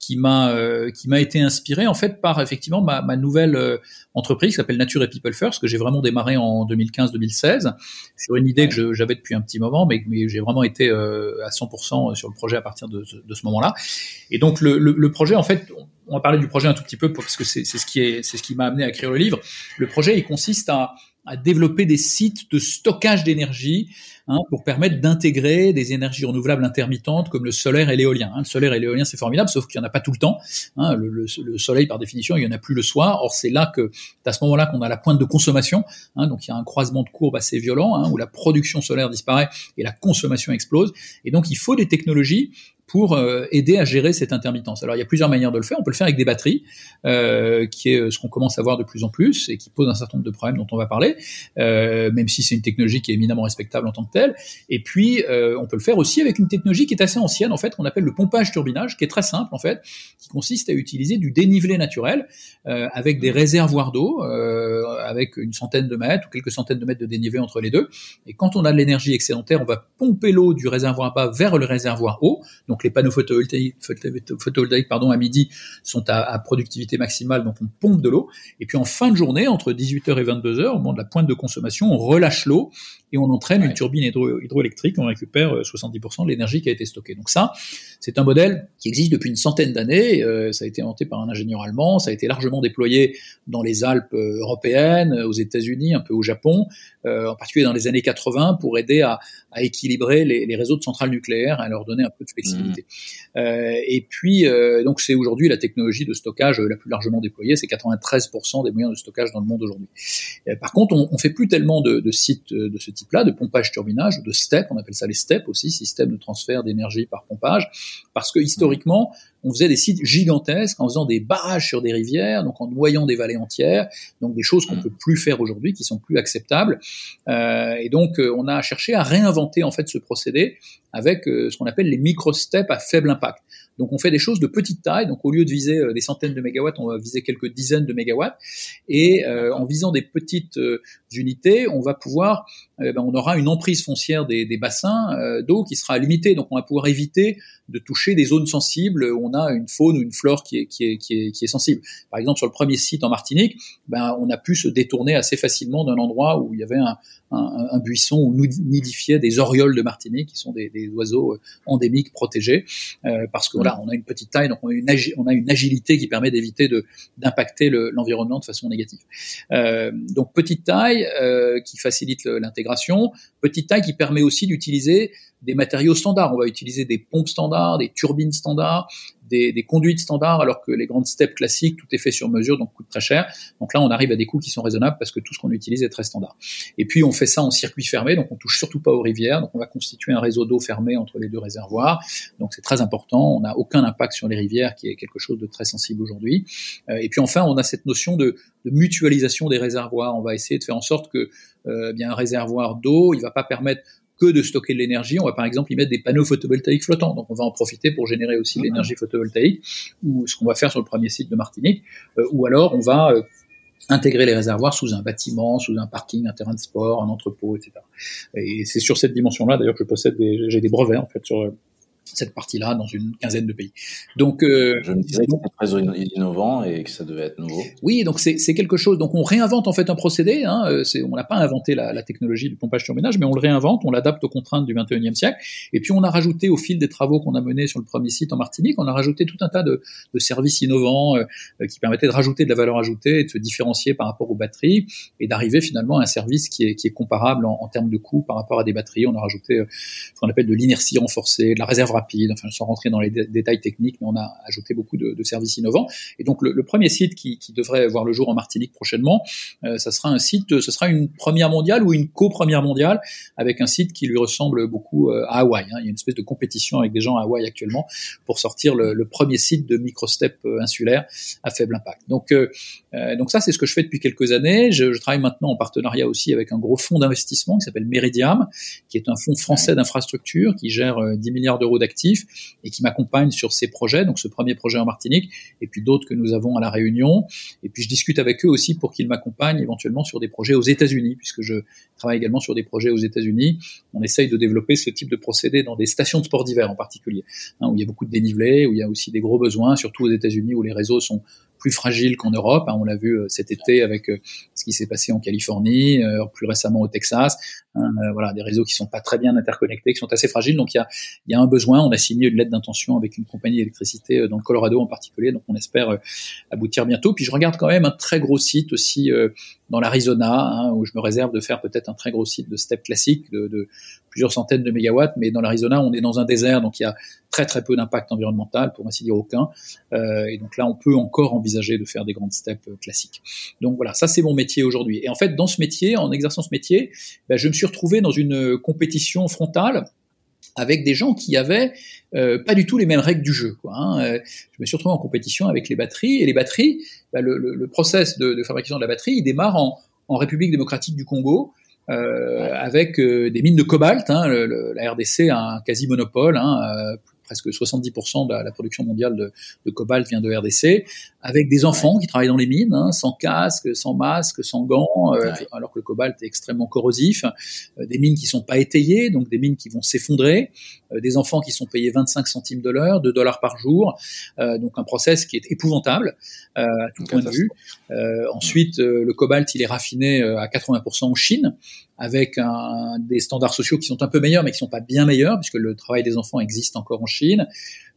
qui m'a euh, qui m'a été inspiré en fait par effectivement ma, ma nouvelle euh, entreprise qui s'appelle Nature et People First que j'ai vraiment démarré en 2015-2016 sur une idée que j'avais depuis un petit moment mais, mais j'ai vraiment été euh, à 100% sur le projet à partir de, de ce moment-là. Et donc le, le, le, projet en fait on va parler du projet un tout petit peu parce que c'est ce qui est c'est ce qui m'a amené à écrire le livre. Le projet il consiste à à développer des sites de stockage d'énergie hein, pour permettre d'intégrer des énergies renouvelables intermittentes comme le solaire et l'éolien. Hein. Le solaire et l'éolien, c'est formidable, sauf qu'il n'y en a pas tout le temps. Hein. Le, le, le, soleil, par définition, il n'y en a plus le soir. Or, c'est là que, à ce moment-là qu'on a la pointe de consommation. Hein. donc, il y a un croisement de courbes assez violent hein, où la production solaire disparaît et la consommation explose. Et donc, il faut des technologies pour euh, aider à gérer cette intermittence. Alors il y a plusieurs manières de le faire. On peut le faire avec des batteries, euh, qui est ce qu'on commence à voir de plus en plus et qui pose un certain nombre de problèmes dont on va parler, euh, même si c'est une technologie qui est éminemment respectable en tant que telle. Et puis euh, on peut le faire aussi avec une technologie qui est assez ancienne en fait, qu'on appelle le pompage-turbinage, qui est très simple en fait, qui consiste à utiliser du dénivelé naturel euh, avec des réservoirs d'eau, euh, avec une centaine de mètres ou quelques centaines de mètres de dénivelé entre les deux. Et quand on a de l'énergie excédentaire, on va pomper l'eau du réservoir bas vers le réservoir haut. Donc donc les panneaux photovoltaïques, photovoltaïques pardon, à midi sont à, à productivité maximale, donc on pompe de l'eau. Et puis en fin de journée, entre 18h et 22h, au moment de la pointe de consommation, on relâche l'eau et on entraîne ouais. une turbine hydro hydroélectrique, on récupère 70% euh, de l'énergie qui a été stockée. Donc ça, c'est un modèle qui existe depuis une centaine d'années, euh, ça a été inventé par un ingénieur allemand, ça a été largement déployé dans les Alpes euh, européennes, aux États-Unis, un peu au Japon, en particulier dans les années 80, pour aider à, à équilibrer les, les, réseaux de centrales nucléaires, à leur donner un peu de flexibilité. Euh, et puis, donc c'est aujourd'hui la technologie de stockage la plus largement déployée, c'est 93% des moyens de stockage dans le monde aujourd'hui. par contre, on, on fait plus tellement de, de sites de ce type type-là, de pompage-turbinage ou de STEP, on appelle ça les STEP aussi, système de transfert d'énergie par pompage, parce que historiquement, on faisait des sites gigantesques en faisant des barrages sur des rivières, donc en noyant des vallées entières, donc des choses qu'on mmh. peut plus faire aujourd'hui, qui sont plus acceptables. Euh, et donc, euh, on a cherché à réinventer en fait ce procédé avec euh, ce qu'on appelle les micro-steps à faible impact. Donc on fait des choses de petite taille. Donc au lieu de viser euh, des centaines de mégawatts, on va viser quelques dizaines de mégawatts. Et euh, en visant des petites euh, unités, on va pouvoir, euh, ben, on aura une emprise foncière des, des bassins euh, d'eau qui sera limitée. Donc on va pouvoir éviter de toucher des zones sensibles où on a une faune ou une flore qui est, qui est, qui est, qui est sensible. Par exemple sur le premier site en Martinique, ben, on a pu se détourner assez facilement d'un endroit où il y avait un, un, un, buisson où nidifiaient des orioles de Martinique, qui sont des, des oiseaux endémiques protégés, parce que on a une petite taille, donc on a une, agilité qui permet d'éviter d'impacter l'environnement de façon négative. Euh, donc petite taille euh, qui facilite l'intégration, petite taille qui permet aussi d'utiliser des matériaux standards. On va utiliser des pompes standards, des turbines standards, des, conduites standards, alors que les grandes steps classiques, tout est fait sur mesure, donc coûte très cher. Donc là, on arrive à des coûts qui sont raisonnables parce que tout ce qu'on utilise est très standard. Et puis, on fait ça en circuit fermé, donc on touche surtout pas aux rivières. Donc on va constituer un réseau d'eau fermé entre les deux réservoirs. Donc c'est très important. On n'a aucun impact sur les rivières, qui est quelque chose de très sensible aujourd'hui. Euh, et puis enfin, on a cette notion de, mutualisation des réservoirs. On va essayer de faire en sorte que euh, bien un réservoir d'eau, il va pas permettre que de stocker de l'énergie. On va par exemple y mettre des panneaux photovoltaïques flottants. Donc on va en profiter pour générer aussi de l'énergie photovoltaïque, ou ce qu'on va faire sur le premier site de Martinique. Euh, ou alors on va euh, intégrer les réservoirs sous un bâtiment, sous un parking, un terrain de sport, un entrepôt, etc. Et c'est sur cette dimension-là d'ailleurs que je possède des, j'ai des brevets en fait sur cette partie-là dans une quinzaine de pays. Donc, euh, je me disais que c'était très innovant et que ça devait être nouveau. Oui, donc c'est quelque chose. Donc on réinvente en fait un procédé. Hein, euh, on n'a pas inventé la, la, technologie du pompage sur ménage, mais on le réinvente, on l'adapte aux contraintes du 21e siècle. Et puis on a rajouté au fil des travaux qu'on a menés sur le premier site en Martinique, on a rajouté tout un tas de, de services innovants euh, qui permettaient de rajouter de la valeur ajoutée et de se différencier par rapport aux batteries et d'arriver finalement à un service qui est, qui est comparable en, en, termes de coût par rapport à des batteries. On a rajouté euh, ce qu'on appelle de l'inertie renforcée, de la réserve rapide, sans rentrer dans les détails techniques, mais on a ajouté beaucoup de, services innovants. Et donc le, premier site qui, devrait voir le jour en Martinique prochainement, euh, ça sera un site, ce sera une première mondiale ou une co-première mondiale avec un site qui lui ressemble beaucoup euh, à Hawaï. Hein. Il y a une espèce de compétition avec des gens à Hawaï actuellement pour sortir le, premier site de microstep euh, insulaire à faible impact. Donc, donc ça c'est ce que je fais depuis quelques années. Je, je travaille maintenant en partenariat aussi avec un gros fonds d'investissement qui s'appelle Meridiam, qui est un fonds français d'infrastructure qui gère 10 milliards d'euros d'actifs et qui m'accompagne sur ces projets, donc ce premier projet en Martinique, et puis d'autres que nous avons à La Réunion. Et puis je discute avec eux aussi pour qu'ils m'accompagnent éventuellement sur des projets aux États-Unis, puisque je travaille également sur des projets aux États-Unis. On essaye de développer ce type de procédé dans des stations de sport d'hiver en particulier, hein, où il y a beaucoup de dénivelé, où il y a aussi des gros besoins, surtout aux États-Unis où les réseaux sont plus fragile qu'en Europe. Hein, on l'a vu euh, cet été avec euh, ce qui s'est passé en Californie, euh, plus récemment au Texas. Hein, voilà, des réseaux qui sont pas très bien interconnectés, qui sont assez fragiles. Donc il y a, y a un besoin. On a signé une lettre d'intention avec une compagnie d'électricité dans le Colorado en particulier. Donc on espère aboutir bientôt. Puis je regarde quand même un très gros site aussi dans l'Arizona, hein, où je me réserve de faire peut-être un très gros site de step classique de, de plusieurs centaines de mégawatts. Mais dans l'Arizona, on est dans un désert, donc il y a très très peu d'impact environnemental, pour ainsi dire aucun. Euh, et donc là, on peut encore envisager de faire des grandes steps euh, classiques. Donc voilà, ça c'est mon métier aujourd'hui. Et en fait, dans ce métier, en exerçant ce métier, ben, je me suis retrouvé dans une compétition frontale avec des gens qui avaient euh, pas du tout les mêmes règles du jeu. Hein. Euh, je me suis retrouvé en compétition avec les batteries et les batteries, ben, le, le, process de, fabrication de la batterie, il démarre en, République démocratique du Congo. Euh, avec euh, des mines de cobalt, hein, la RDC a un quasi monopole, hein, presque 70% de la, production mondiale de, de, cobalt vient de RDC, avec des enfants qui travaillent dans les mines, hein, sans casque, sans masque, sans gants, euh, alors que le cobalt est extrêmement corrosif, euh, des mines qui sont pas étayées, donc des mines qui vont s'effondrer, euh, des enfants qui sont payés 25 centimes de l'heure, 2 dollars par jour, donc un process qui est épouvantable à tout point de vue. ensuite, le cobalt, il est raffiné à 80% en Chine, avec des standards sociaux qui sont un peu meilleurs, mais qui sont pas bien meilleurs, puisque le travail des enfants existe encore en Chine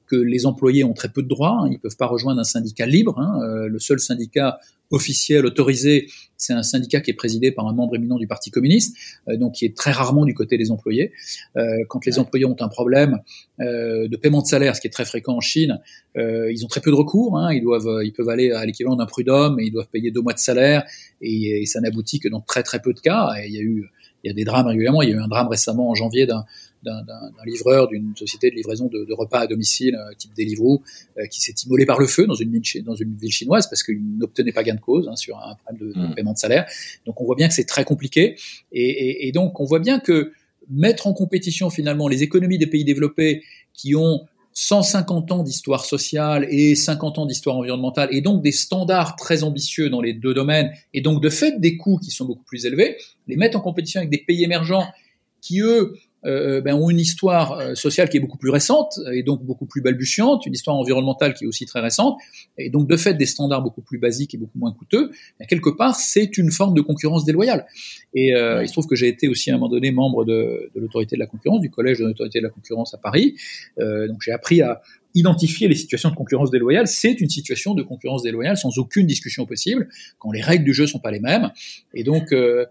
que les employés ont très peu de droits, hein, ils peuvent pas rejoindre un syndicat libre. Hein, euh, le seul syndicat officiel autorisé, c'est un syndicat qui est présidé par un membre éminent du Parti communiste, euh, donc qui est très rarement du côté des employés. Euh, quand les employés ont un problème euh, de paiement de salaire, ce qui est très fréquent en Chine, euh, ils ont très peu de recours. Hein, ils doivent, ils peuvent aller à l'équivalent d'un prud'homme et ils doivent payer deux mois de salaire, et, et ça n'aboutit que dans très très peu de cas. Et il y a eu il y a des drames régulièrement. Il y a eu un drame récemment en janvier d'un d'un livreur d'une société de livraison de, de, repas à domicile euh, type Deliveroo euh, qui s'est immolé par le feu dans une, ville, dans une ville chinoise parce qu'il n'obtenait pas gain de cause hein, sur un problème de, de, mmh. paiement de salaire. Donc on voit bien que c'est très compliqué et, et, et, donc on voit bien que mettre en compétition finalement les économies des pays développés qui ont 150 ans d'histoire sociale et 50 ans d'histoire environnementale, et donc des standards très ambitieux dans les deux domaines, et donc de fait des coûts qui sont beaucoup plus élevés, les mettre en compétition avec des pays émergents qui, eux, euh, ben, ont une histoire euh, sociale qui est beaucoup plus récente et donc beaucoup plus balbutiante, une histoire environnementale qui est aussi très récente, et donc de fait des standards beaucoup plus basiques et beaucoup moins coûteux, ben, quelque part c'est une forme de concurrence déloyale. Et euh, il se trouve que j'ai été aussi à un moment donné membre de, de l'autorité de la concurrence, du collège de l'autorité de la concurrence à Paris, euh, donc j'ai appris à identifier les situations de concurrence déloyale, c'est une situation de concurrence déloyale sans aucune discussion possible, quand les règles du jeu sont pas les mêmes, et donc euh,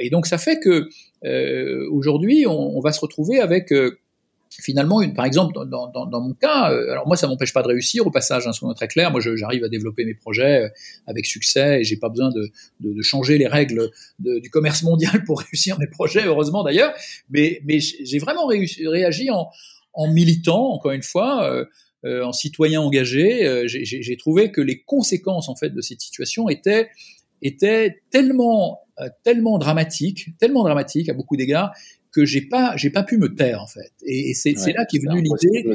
et donc ça fait que euh, aujourd'hui, on, on, va se retrouver avec euh, finalement, une, par exemple, dans, dans, dans mon cas, euh, alors moi, ça m'empêche pas de réussir. Au passage, un souvent très clair. Moi, j'arrive à développer mes projets euh, avec succès et j'ai pas besoin de, de, de, changer les règles de, du commerce mondial pour *laughs* réussir mes projets, heureusement d'ailleurs. Mais, mais j'ai vraiment réussi, réagi en, en, militant, encore une fois, euh, euh en citoyen engagé. j'ai trouvé que les conséquences en fait de cette situation étaient étaient tellement tellement dramatiques, tellement dramatiques à beaucoup d'égards que j'ai pas j'ai pas pu me taire en fait. Et, c'est là qu'est venue l'idée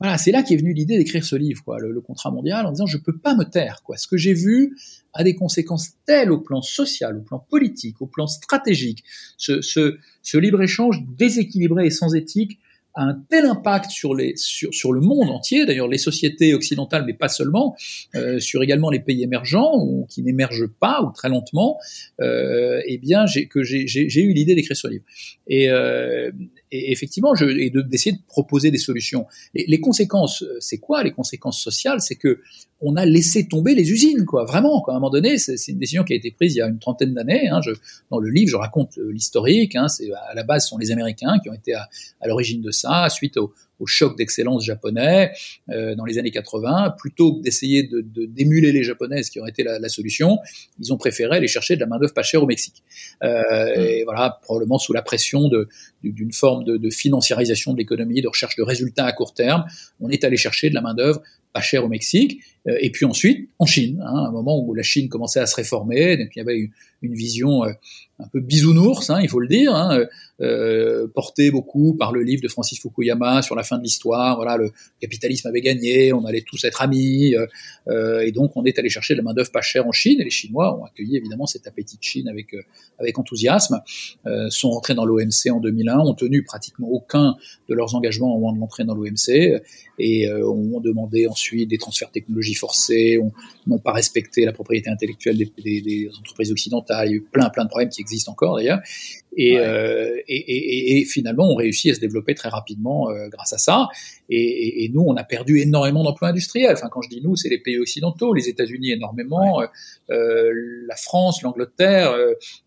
voilà c'est là qu'est venue l'idée d'écrire ce livre quoi le, contrat mondial en disant je peux pas me taire quoi. Ce que j'ai vu a des conséquences telles au plan social au plan politique au plan stratégique. Ce, ce, ce libre échange déséquilibré et sans éthique a un tel impact sur, le monde entier, d'ailleurs les sociétés occidentales, mais pas seulement, euh, sur également les pays émergents ou qui n'émergent pas ou très lentement, euh, eh bien que j'ai, eu l'idée d'écrire ce livre. Et, euh, effectivement, et d'essayer de, proposer des solutions. Les, conséquences, c'est quoi les conséquences sociales? C'est que on a laissé tomber les usines, quoi. Vraiment, quoi. À un moment donné, c'est une décision qui a été prise il y a une trentaine d'années. Hein. dans le livre, je raconte l'historique. Hein. À la base, ce sont les Américains qui ont été à l'origine de ça, suite au, choc d'excellence japonais euh, dans les années 80, plutôt que d'essayer de, d'émuler les japonaises qui auraient été la, solution, ils ont préféré aller chercher de la main d'œuvre pas chère au Mexique. Euh. Et voilà, probablement sous la pression d'une forme de, financiarisation de l'économie, de recherche de résultats à court terme, on est allé chercher de la main d'œuvre pas chère au Mexique, euh, et puis ensuite en Chine, hein, un moment où la Chine commençait à se réformer, donc il y avait une, une vision un peu bisounours, hein, il faut le dire, hein, euh, porté beaucoup par le livre de Francis Fukuyama sur la fin de l'histoire. Voilà, le capitalisme avait gagné, on allait tous être amis, euh, euh et donc on est allé chercher de la main d'œuvre pas chère en Chine. Et les Chinois ont accueilli évidemment cet appétit de Chine avec euh, avec enthousiasme. Euh, sont rentrés dans l'OMC en 2001, ont tenu pratiquement aucun de leurs engagements au moment de l'entrée dans l'OMC et ont demandé ensuite des transferts de technologies forcés, n'ont pas respecté la propriété intellectuelle des, des, des entreprises occidentales. Il y a eu plein plein de problèmes qui existent encore d'ailleurs. Et, euh, et, et, et, finalement, on réussit à se développer très rapidement euh, grâce à ça. Et, nous, on a perdu énormément d'emplois industriels. Enfin, quand je dis nous, c'est les pays occidentaux, les États-Unis énormément, euh, euh, la France, l'Angleterre.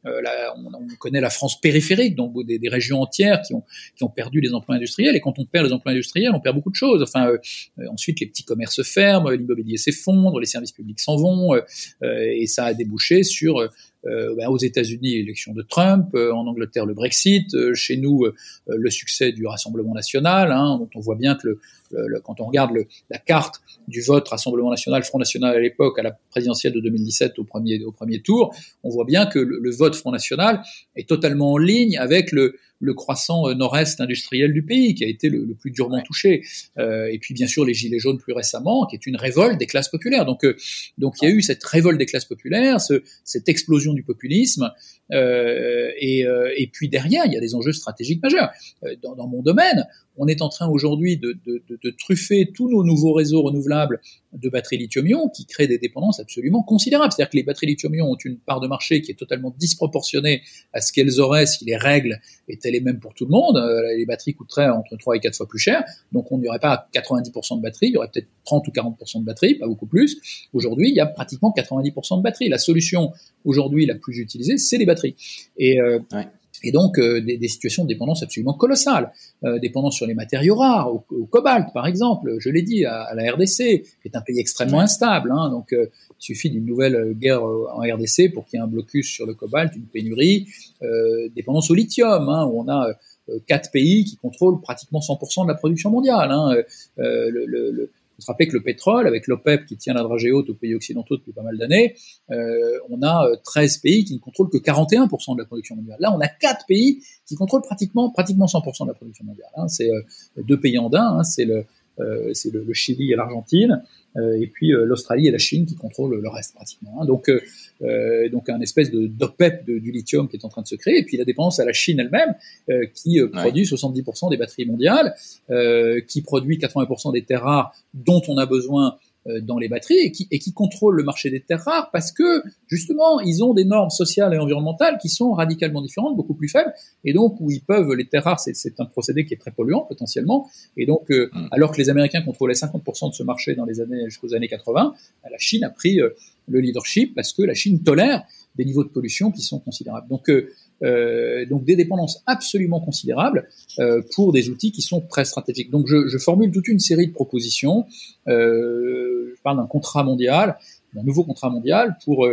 La, on, on, connaît la France périphérique, donc des, des, régions entières qui ont qui ont perdu les emplois industriels. Et quand on perd les emplois industriels, on perd beaucoup de choses. Enfin, ensuite, les petits commerces ferment, l'immobilier s'effondre, les services publics s'en vont, et ça a débouché sur euh, ben, aux États-Unis, l'élection de Trump, euh, en Angleterre, le Brexit, euh, chez nous, le succès du Rassemblement national, hein, dont on voit bien que le, le, quand on regarde le, la carte du vote Rassemblement national, Front national à l'époque, à la présidentielle de 2017 au premier, au premier tour, on voit bien que le, le vote Front national est totalement en ligne avec le, le croissant euh, nord-est industriel du pays, qui a été le, plus durement touché. Euh, et puis bien sûr les gilets jaunes plus récemment, qui est une révolte des classes populaires. Donc, euh, donc il y a eu cette révolte des classes populaires, ce, cette explosion du populisme, et, euh, et, puis derrière il y a des enjeux stratégiques majeurs. Dans, dans mon domaine, on est en train aujourd'hui de, de, truffer tous nos nouveaux réseaux renouvelables de batteries lithium-ion qui créent des dépendances absolument considérables. C'est-à-dire que les batteries lithium-ion ont une part de marché qui est totalement disproportionnée à ce qu'elles auraient si les règles étaient les mêmes pour tout le monde. Euh, les batteries coûteraient entre 3 et 4 fois plus cher. Donc on n'y aurait pas 90% de batteries, il y aurait peut-être 30 ou 40% de batteries, pas beaucoup plus. Aujourd'hui, il y a pratiquement 90% de batteries. La solution aujourd'hui la plus utilisée, c'est les batteries. Et euh, et donc euh, des, des, situations de dépendance absolument colossales, euh, dépendance sur les matériaux rares, au, cobalt par exemple, je l'ai dit, à, la RDC, qui est un pays extrêmement instable. Hein, donc il suffit d'une nouvelle guerre en RDC pour qu'il y ait un blocus sur le cobalt, une pénurie, dépendance au lithium, hein, où on a quatre pays qui contrôlent pratiquement 100% de la production mondiale. Hein, le, le, faut se rappeler que le pétrole, avec l'OPEP qui tient la dragée haute aux pays occidentaux depuis pas mal d'années, euh, on a 13 euh, pays qui ne contrôlent que 41% de la production mondiale. Là, on a 4 pays qui contrôlent pratiquement pratiquement 100% de la production mondiale. Hein. C'est euh, deux pays andins, hein. c'est le, c'est le, le, Chili et l'Argentine, euh, et puis euh, l'Australie et la Chine qui contrôlent le reste pratiquement. Hein. Donc, donc un espèce de d'OPEP du lithium qui est en train de se créer, et puis la dépendance à la Chine elle-même qui produit 70% des batteries mondiales, qui produit 80% des terres rares dont on a besoin euh, dans les batteries et qui, et qui contrôlent le marché des terres rares parce que justement ils ont des normes sociales et environnementales qui sont radicalement différentes, beaucoup plus faibles et donc où ils peuvent les terres rares c'est un procédé qui est très polluant potentiellement et donc euh, mm. alors que les Américains contrôlaient 50% de ce marché dans les années jusqu'aux années 80, la Chine a pris euh, le leadership parce que la Chine tolère des niveaux de pollution qui sont considérables. Donc donc des dépendances absolument considérables pour des outils qui sont très stratégiques. Donc je, je formule toute une série de propositions. je parle d'un contrat mondial, d'un nouveau contrat mondial pour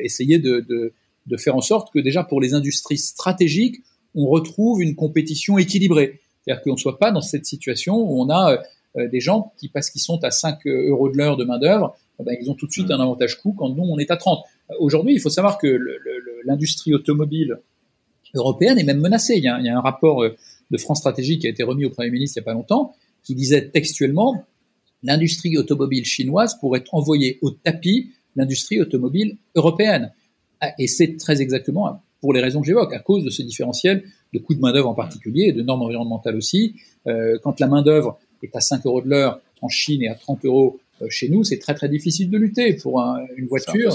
essayer de, de, de faire en sorte que déjà pour les industries stratégiques, on retrouve une compétition équilibrée. C'est-à-dire qu'on ne soit pas dans cette situation où on a euh, des gens qui, parce qu'ils sont à 5 euros de l'heure de main-d'œuvre, eh ben, ils ont tout de suite un avantage coût quand nous, on est à 30. Aujourd'hui, il faut savoir que l'industrie automobile européenne est même menacée. Il y, a, il y, a, un rapport euh, de France Stratégie qui a été remis au Premier ministre il n'y a pas longtemps, qui disait textuellement l'industrie automobile chinoise pourrait envoyer au tapis l'industrie automobile européenne. Ah, et c'est très exactement pour les raisons que j'évoque, à cause de ce différentiel de coûts de main-d'œuvre en particulier et de normes environnementales aussi. Euh, quand la main-d'œuvre est à 5 euros de l'heure en Chine et à 30 euros euh, chez nous, c'est très très difficile de lutter pour une voiture.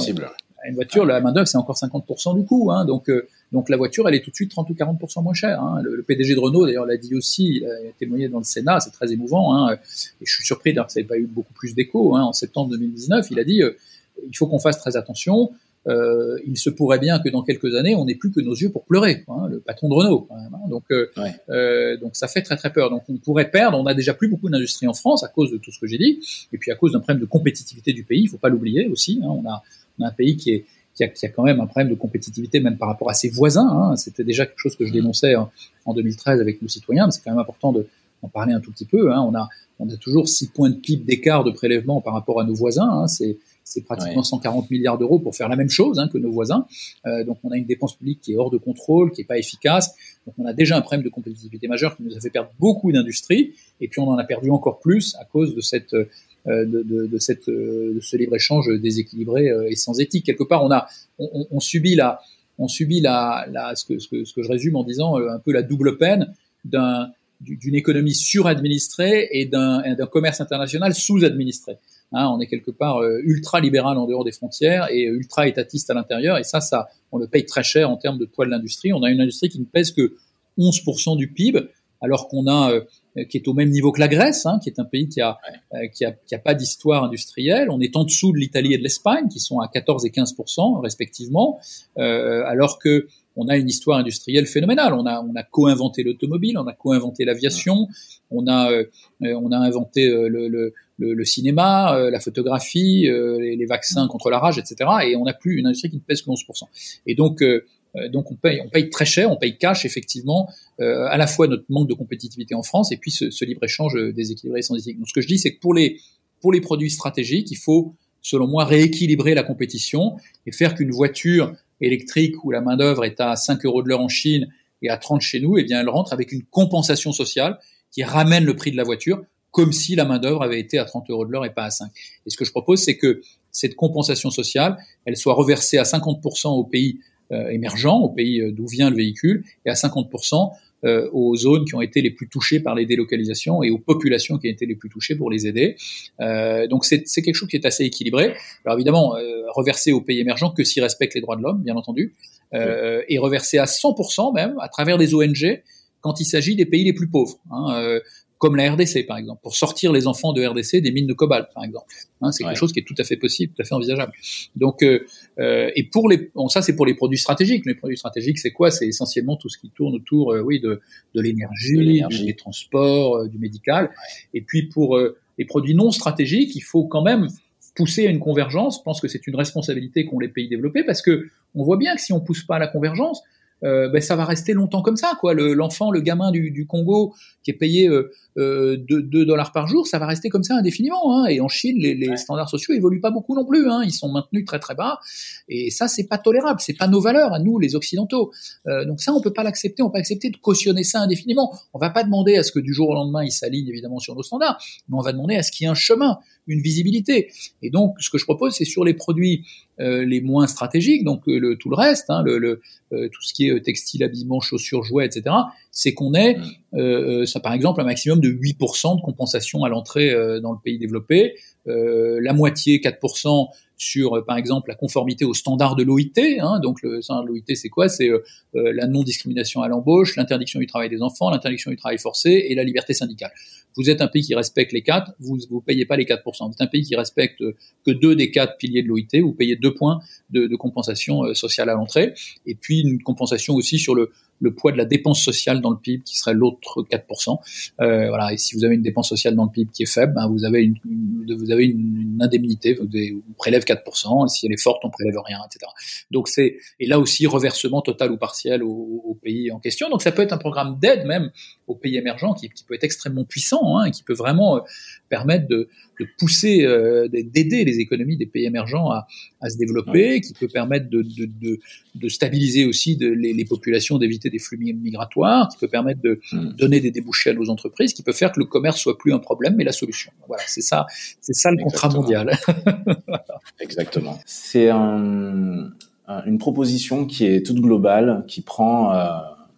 Une voiture, la main d'œuvre c'est encore 50% du coût, hein, donc euh, donc la voiture elle est tout de suite 30 ou 40% moins chère. Hein. Le, PDG de Renault d'ailleurs l'a dit aussi, il a témoigné dans le Sénat, c'est très émouvant. Hein, et je suis surpris d'ailleurs que ça n'ait pas eu beaucoup plus d'écho. En septembre 2019, il a dit il faut qu'on fasse très attention euh, il se pourrait bien que dans quelques années, on n'ait plus que nos yeux pour pleurer, hein, le patron de Renault. Hein. donc, euh, euh, donc ça fait très très peur. Donc on pourrait perdre. On a déjà plus beaucoup d'industrie en France à cause de tout ce que j'ai dit, et puis à cause d'un problème de compétitivité du pays. Il faut pas l'oublier aussi. Hein. on, a, on, a, un pays qui est qui a, qui a, quand même un problème de compétitivité même par rapport à ses voisins. Hein. C'était déjà quelque chose que je dénonçais en, en 2013 avec nos citoyens, mais c'est quand même important de en parler un tout petit peu. Hein. On a on a toujours six points de PIB d'écart de prélèvement par rapport à nos voisins. Hein. C'est c'est pratiquement 140 milliards d'euros pour faire la même chose hein, que nos voisins. Euh, donc on a une dépense publique qui est hors de contrôle, qui est pas efficace. Donc on a déjà un problème de compétitivité majeur qui nous a fait perdre beaucoup d'industries, et puis on en a perdu encore plus à cause de cette euh, de, de, de, cette, euh, de ce libre échange déséquilibré euh, et sans éthique. Quelque part, on a on, on subit la on subit la, la ce, que, ce, que, ce que je résume en disant un peu la double peine d'un d'une économie suradministrée et d'un commerce international sous-administré. Hein, on est quelque part euh, ultra libéral en dehors des frontières et ultra étatiste à l'intérieur. Et ça, ça, on le paye très cher en termes de poids de l'industrie. On a une industrie qui ne pèse que 11% du PIB, alors qu'on a euh, qui est au même niveau que la Grèce, hein, qui est un pays qui a, euh, qui a, qui a pas d'histoire industrielle. On est en dessous de l'Italie et de l'Espagne, qui sont à 14 et 15 respectivement, euh, alors que on a une histoire industrielle phénoménale. On a, on a co-inventé l'automobile, on a co-inventé l'aviation, on a, euh, on a inventé euh, le, le, le, cinéma, euh, la photographie, les, les, vaccins contre la rage, etc. Et on n'a plus une industrie qui ne pèse que 11%. Et donc, donc on paye, on très cher, on paye cash effectivement, à la fois notre manque de compétitivité en France et puis ce, libre échange déséquilibré sans éthique. Donc ce que je dis, c'est que pour les produits stratégiques, il faut selon moi rééquilibrer la compétition et faire qu'une voiture électrique où la main-d'œuvre est à 5 euros de l'heure en Chine et à 30 chez nous, eh bien, elle rentre avec une compensation sociale qui ramène le prix de la voiture comme si la main-d'œuvre avait été à 30 euros de l'heure et pas à 5. Et ce que je propose, c'est que cette compensation sociale, elle soit reversée à 50% aux pays euh, émergents, aux pays euh, d'où vient le véhicule, et à 50% euh, aux zones qui ont été les plus touchées par les délocalisations et aux populations qui ont été les plus touchées pour les aider. Euh, donc c'est quelque chose qui est assez équilibré. Alors évidemment, euh, reversé aux pays émergents que s'ils respectent les droits de l'homme, bien entendu, euh, et reversé à 100% même à travers des ONG quand il s'agit des pays les plus pauvres. Hein, euh, comme la RDC par exemple, pour sortir les enfants de RDC des mines de cobalt par exemple. Hein, c'est quelque chose qui est tout à fait possible, tout à fait envisageable. Donc, euh, euh, et pour les, bon, ça c'est pour les produits stratégiques. Les produits stratégiques, c'est quoi? C'est essentiellement tout ce qui tourne autour, euh, oui, de, de l'énergie, des transports, euh, du médical. Et puis pour euh, les produits non stratégiques, il faut quand même pousser à une convergence. Je pense que c'est une responsabilité qu'ont les pays développés parce que on voit bien que si on pousse pas à la convergence, euh, ben ça va rester longtemps comme ça, quoi. L'enfant, le, gamin du, du, Congo qui est payé euh, 2, euh, dollars par jour, ça va rester comme ça indéfiniment. Hein. Et en Chine, les, les standards sociaux évoluent pas beaucoup non plus. Hein. Ils sont maintenus très très bas. Et ça, c'est pas tolérable. C'est pas nos valeurs à nous, les occidentaux. Euh, donc ça, on peut pas l'accepter. On peut pas accepter de cautionner ça indéfiniment. On va pas demander à ce que du jour au lendemain, ils s'alignent évidemment sur nos standards, mais on va demander à ce qu'il y ait un chemin, une visibilité. Et donc, ce que je propose, c'est sur les produits euh, les moins stratégiques, donc euh, le, tout le reste, hein, le, le euh, tout ce qui est textile, habillement, chaussures, jouets, etc. C'est qu'on ait, mmh. ça par exemple, un maximum de 8% de compensation à l'entrée dans le pays développé, la moitié, 4% sur, par exemple, la conformité aux standards de l'OIT. Hein, donc le standard de l'OIT, c'est quoi? C'est la non-discrimination à l'embauche, l'interdiction du travail des enfants, l'interdiction du travail forcé et la liberté syndicale. Vous êtes un pays qui respecte les quatre, vous ne payez pas les 4%. Vous êtes un pays qui respecte que deux des quatre piliers de l'OIT, vous payez deux points de, de compensation sociale à l'entrée, et puis une compensation aussi sur le, le poids de la dépense sociale dans le PIB qui serait l'autre 4%. Euh, voilà. Et si vous avez une dépense sociale dans le PIB qui est faible, ben vous avez une, vous avez une, indemnité, on prélève 4%. Et si elle est forte, on prélève rien, etc. Donc c'est et là aussi reversement total ou partiel au, pays en question. Donc ça peut être un programme d'aide même aux pays émergents qui, qui peut être extrêmement puissant, hein, qui peut vraiment euh, permettre de, de pousser, euh, d'aider les économies des pays émergents à, à se développer, qui peut permettre de, de, de, de stabiliser aussi les, les, populations, d'éviter des flux migratoires, qui peut permettre de hmm. donner des débouchés à nos entreprises, qui peut faire que le commerce soit plus un problème, mais la solution. Voilà, c'est ça, c'est ça le contrat mondial. *laughs* Exactement. C'est un, une proposition qui est toute globale, qui prend euh,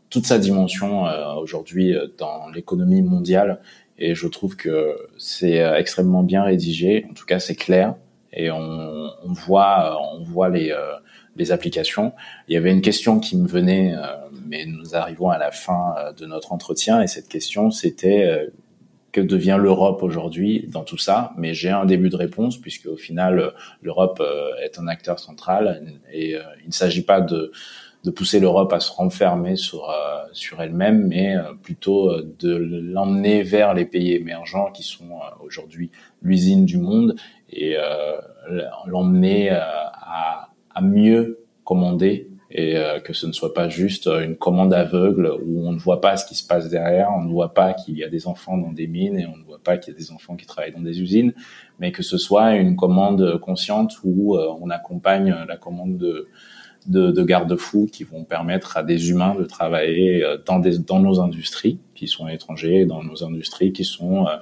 toute sa dimension euh, aujourd'hui dans l'économie mondiale et je trouve que c'est euh, extrêmement bien rédigé. En tout cas, c'est clair et on, on, voit, euh, on voit les, euh, les applications. Il y avait une question qui me venait, mais nous arrivons à la fin de notre entretien et cette question, c'était que devient l'Europe aujourd'hui dans tout ça? Mais j'ai un début de réponse puisque au final, l'Europe est un acteur central et il ne s'agit pas de de pousser l'Europe à se renfermer sur euh, sur elle-même, mais euh, plutôt euh, de l'emmener vers les pays émergents qui sont aujourd'hui l'usine du monde et l'emmener à, à mieux commander et que ce ne soit pas juste une commande aveugle où on ne voit pas ce qui se passe derrière, on ne voit pas qu'il y a des enfants dans des mines et on ne voit pas qu'il y a des enfants qui travaillent dans des usines, mais que ce soit une commande consciente où on accompagne la commande de de, de garde-fous qui vont permettre à des humains de travailler euh, dans, des, dans nos industries qui sont étrangers, dans nos industries qui sont euh,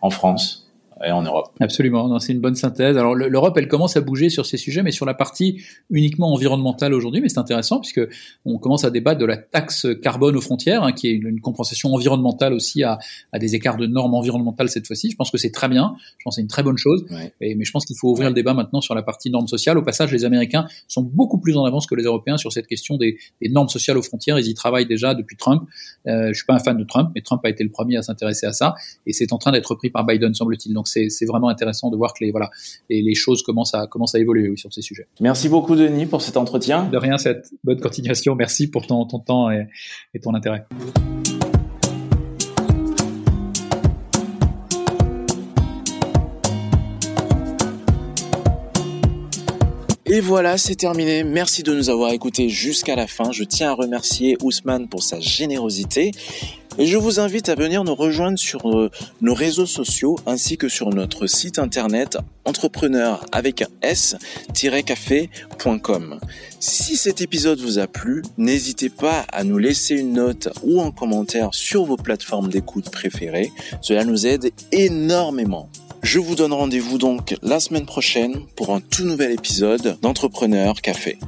en France et en Europe. Absolument, c'est une bonne synthèse. Alors l'Europe, elle commence à bouger sur ces sujets, mais sur la partie uniquement environnementale aujourd'hui. Mais c'est intéressant puisque on commence à débattre de la taxe carbone aux frontières, hein, qui est une, compensation environnementale aussi à, à, des écarts de normes environnementales cette fois-ci. Je pense que c'est très bien. Je pense que c'est une très bonne chose. Et, mais je pense qu'il faut ouvrir le débat maintenant sur la partie normes sociales. Au passage, les Américains sont beaucoup plus en avance que les Européens sur cette question des, des normes sociales aux frontières. Ils y travaillent déjà depuis Trump. Euh, je suis pas un fan de Trump, mais Trump a été le premier à s'intéresser à ça, et c'est en train d'être repris par Biden, semble-t-il. Donc c'est vraiment intéressant de voir que les voilà les, les choses commencent à commencent à évoluer oui, sur ces sujets. Merci beaucoup Denis pour cet entretien. De rien, cette bonne continuation. Merci pour ton, ton temps et, et ton intérêt. Et voilà, c'est terminé. Merci de nous avoir écoutés jusqu'à la fin. Je tiens à remercier Ousmane pour sa générosité. Et je vous invite à venir nous rejoindre sur euh, nos réseaux sociaux ainsi que sur notre site internet entrepreneur avec un s-café.com. Si cet épisode vous a plu, n'hésitez pas à nous laisser une note ou un commentaire sur vos plateformes d'écoute préférées. Cela nous aide énormément. Je vous donne rendez-vous donc la semaine prochaine pour un tout nouvel épisode d'Entrepreneur Café.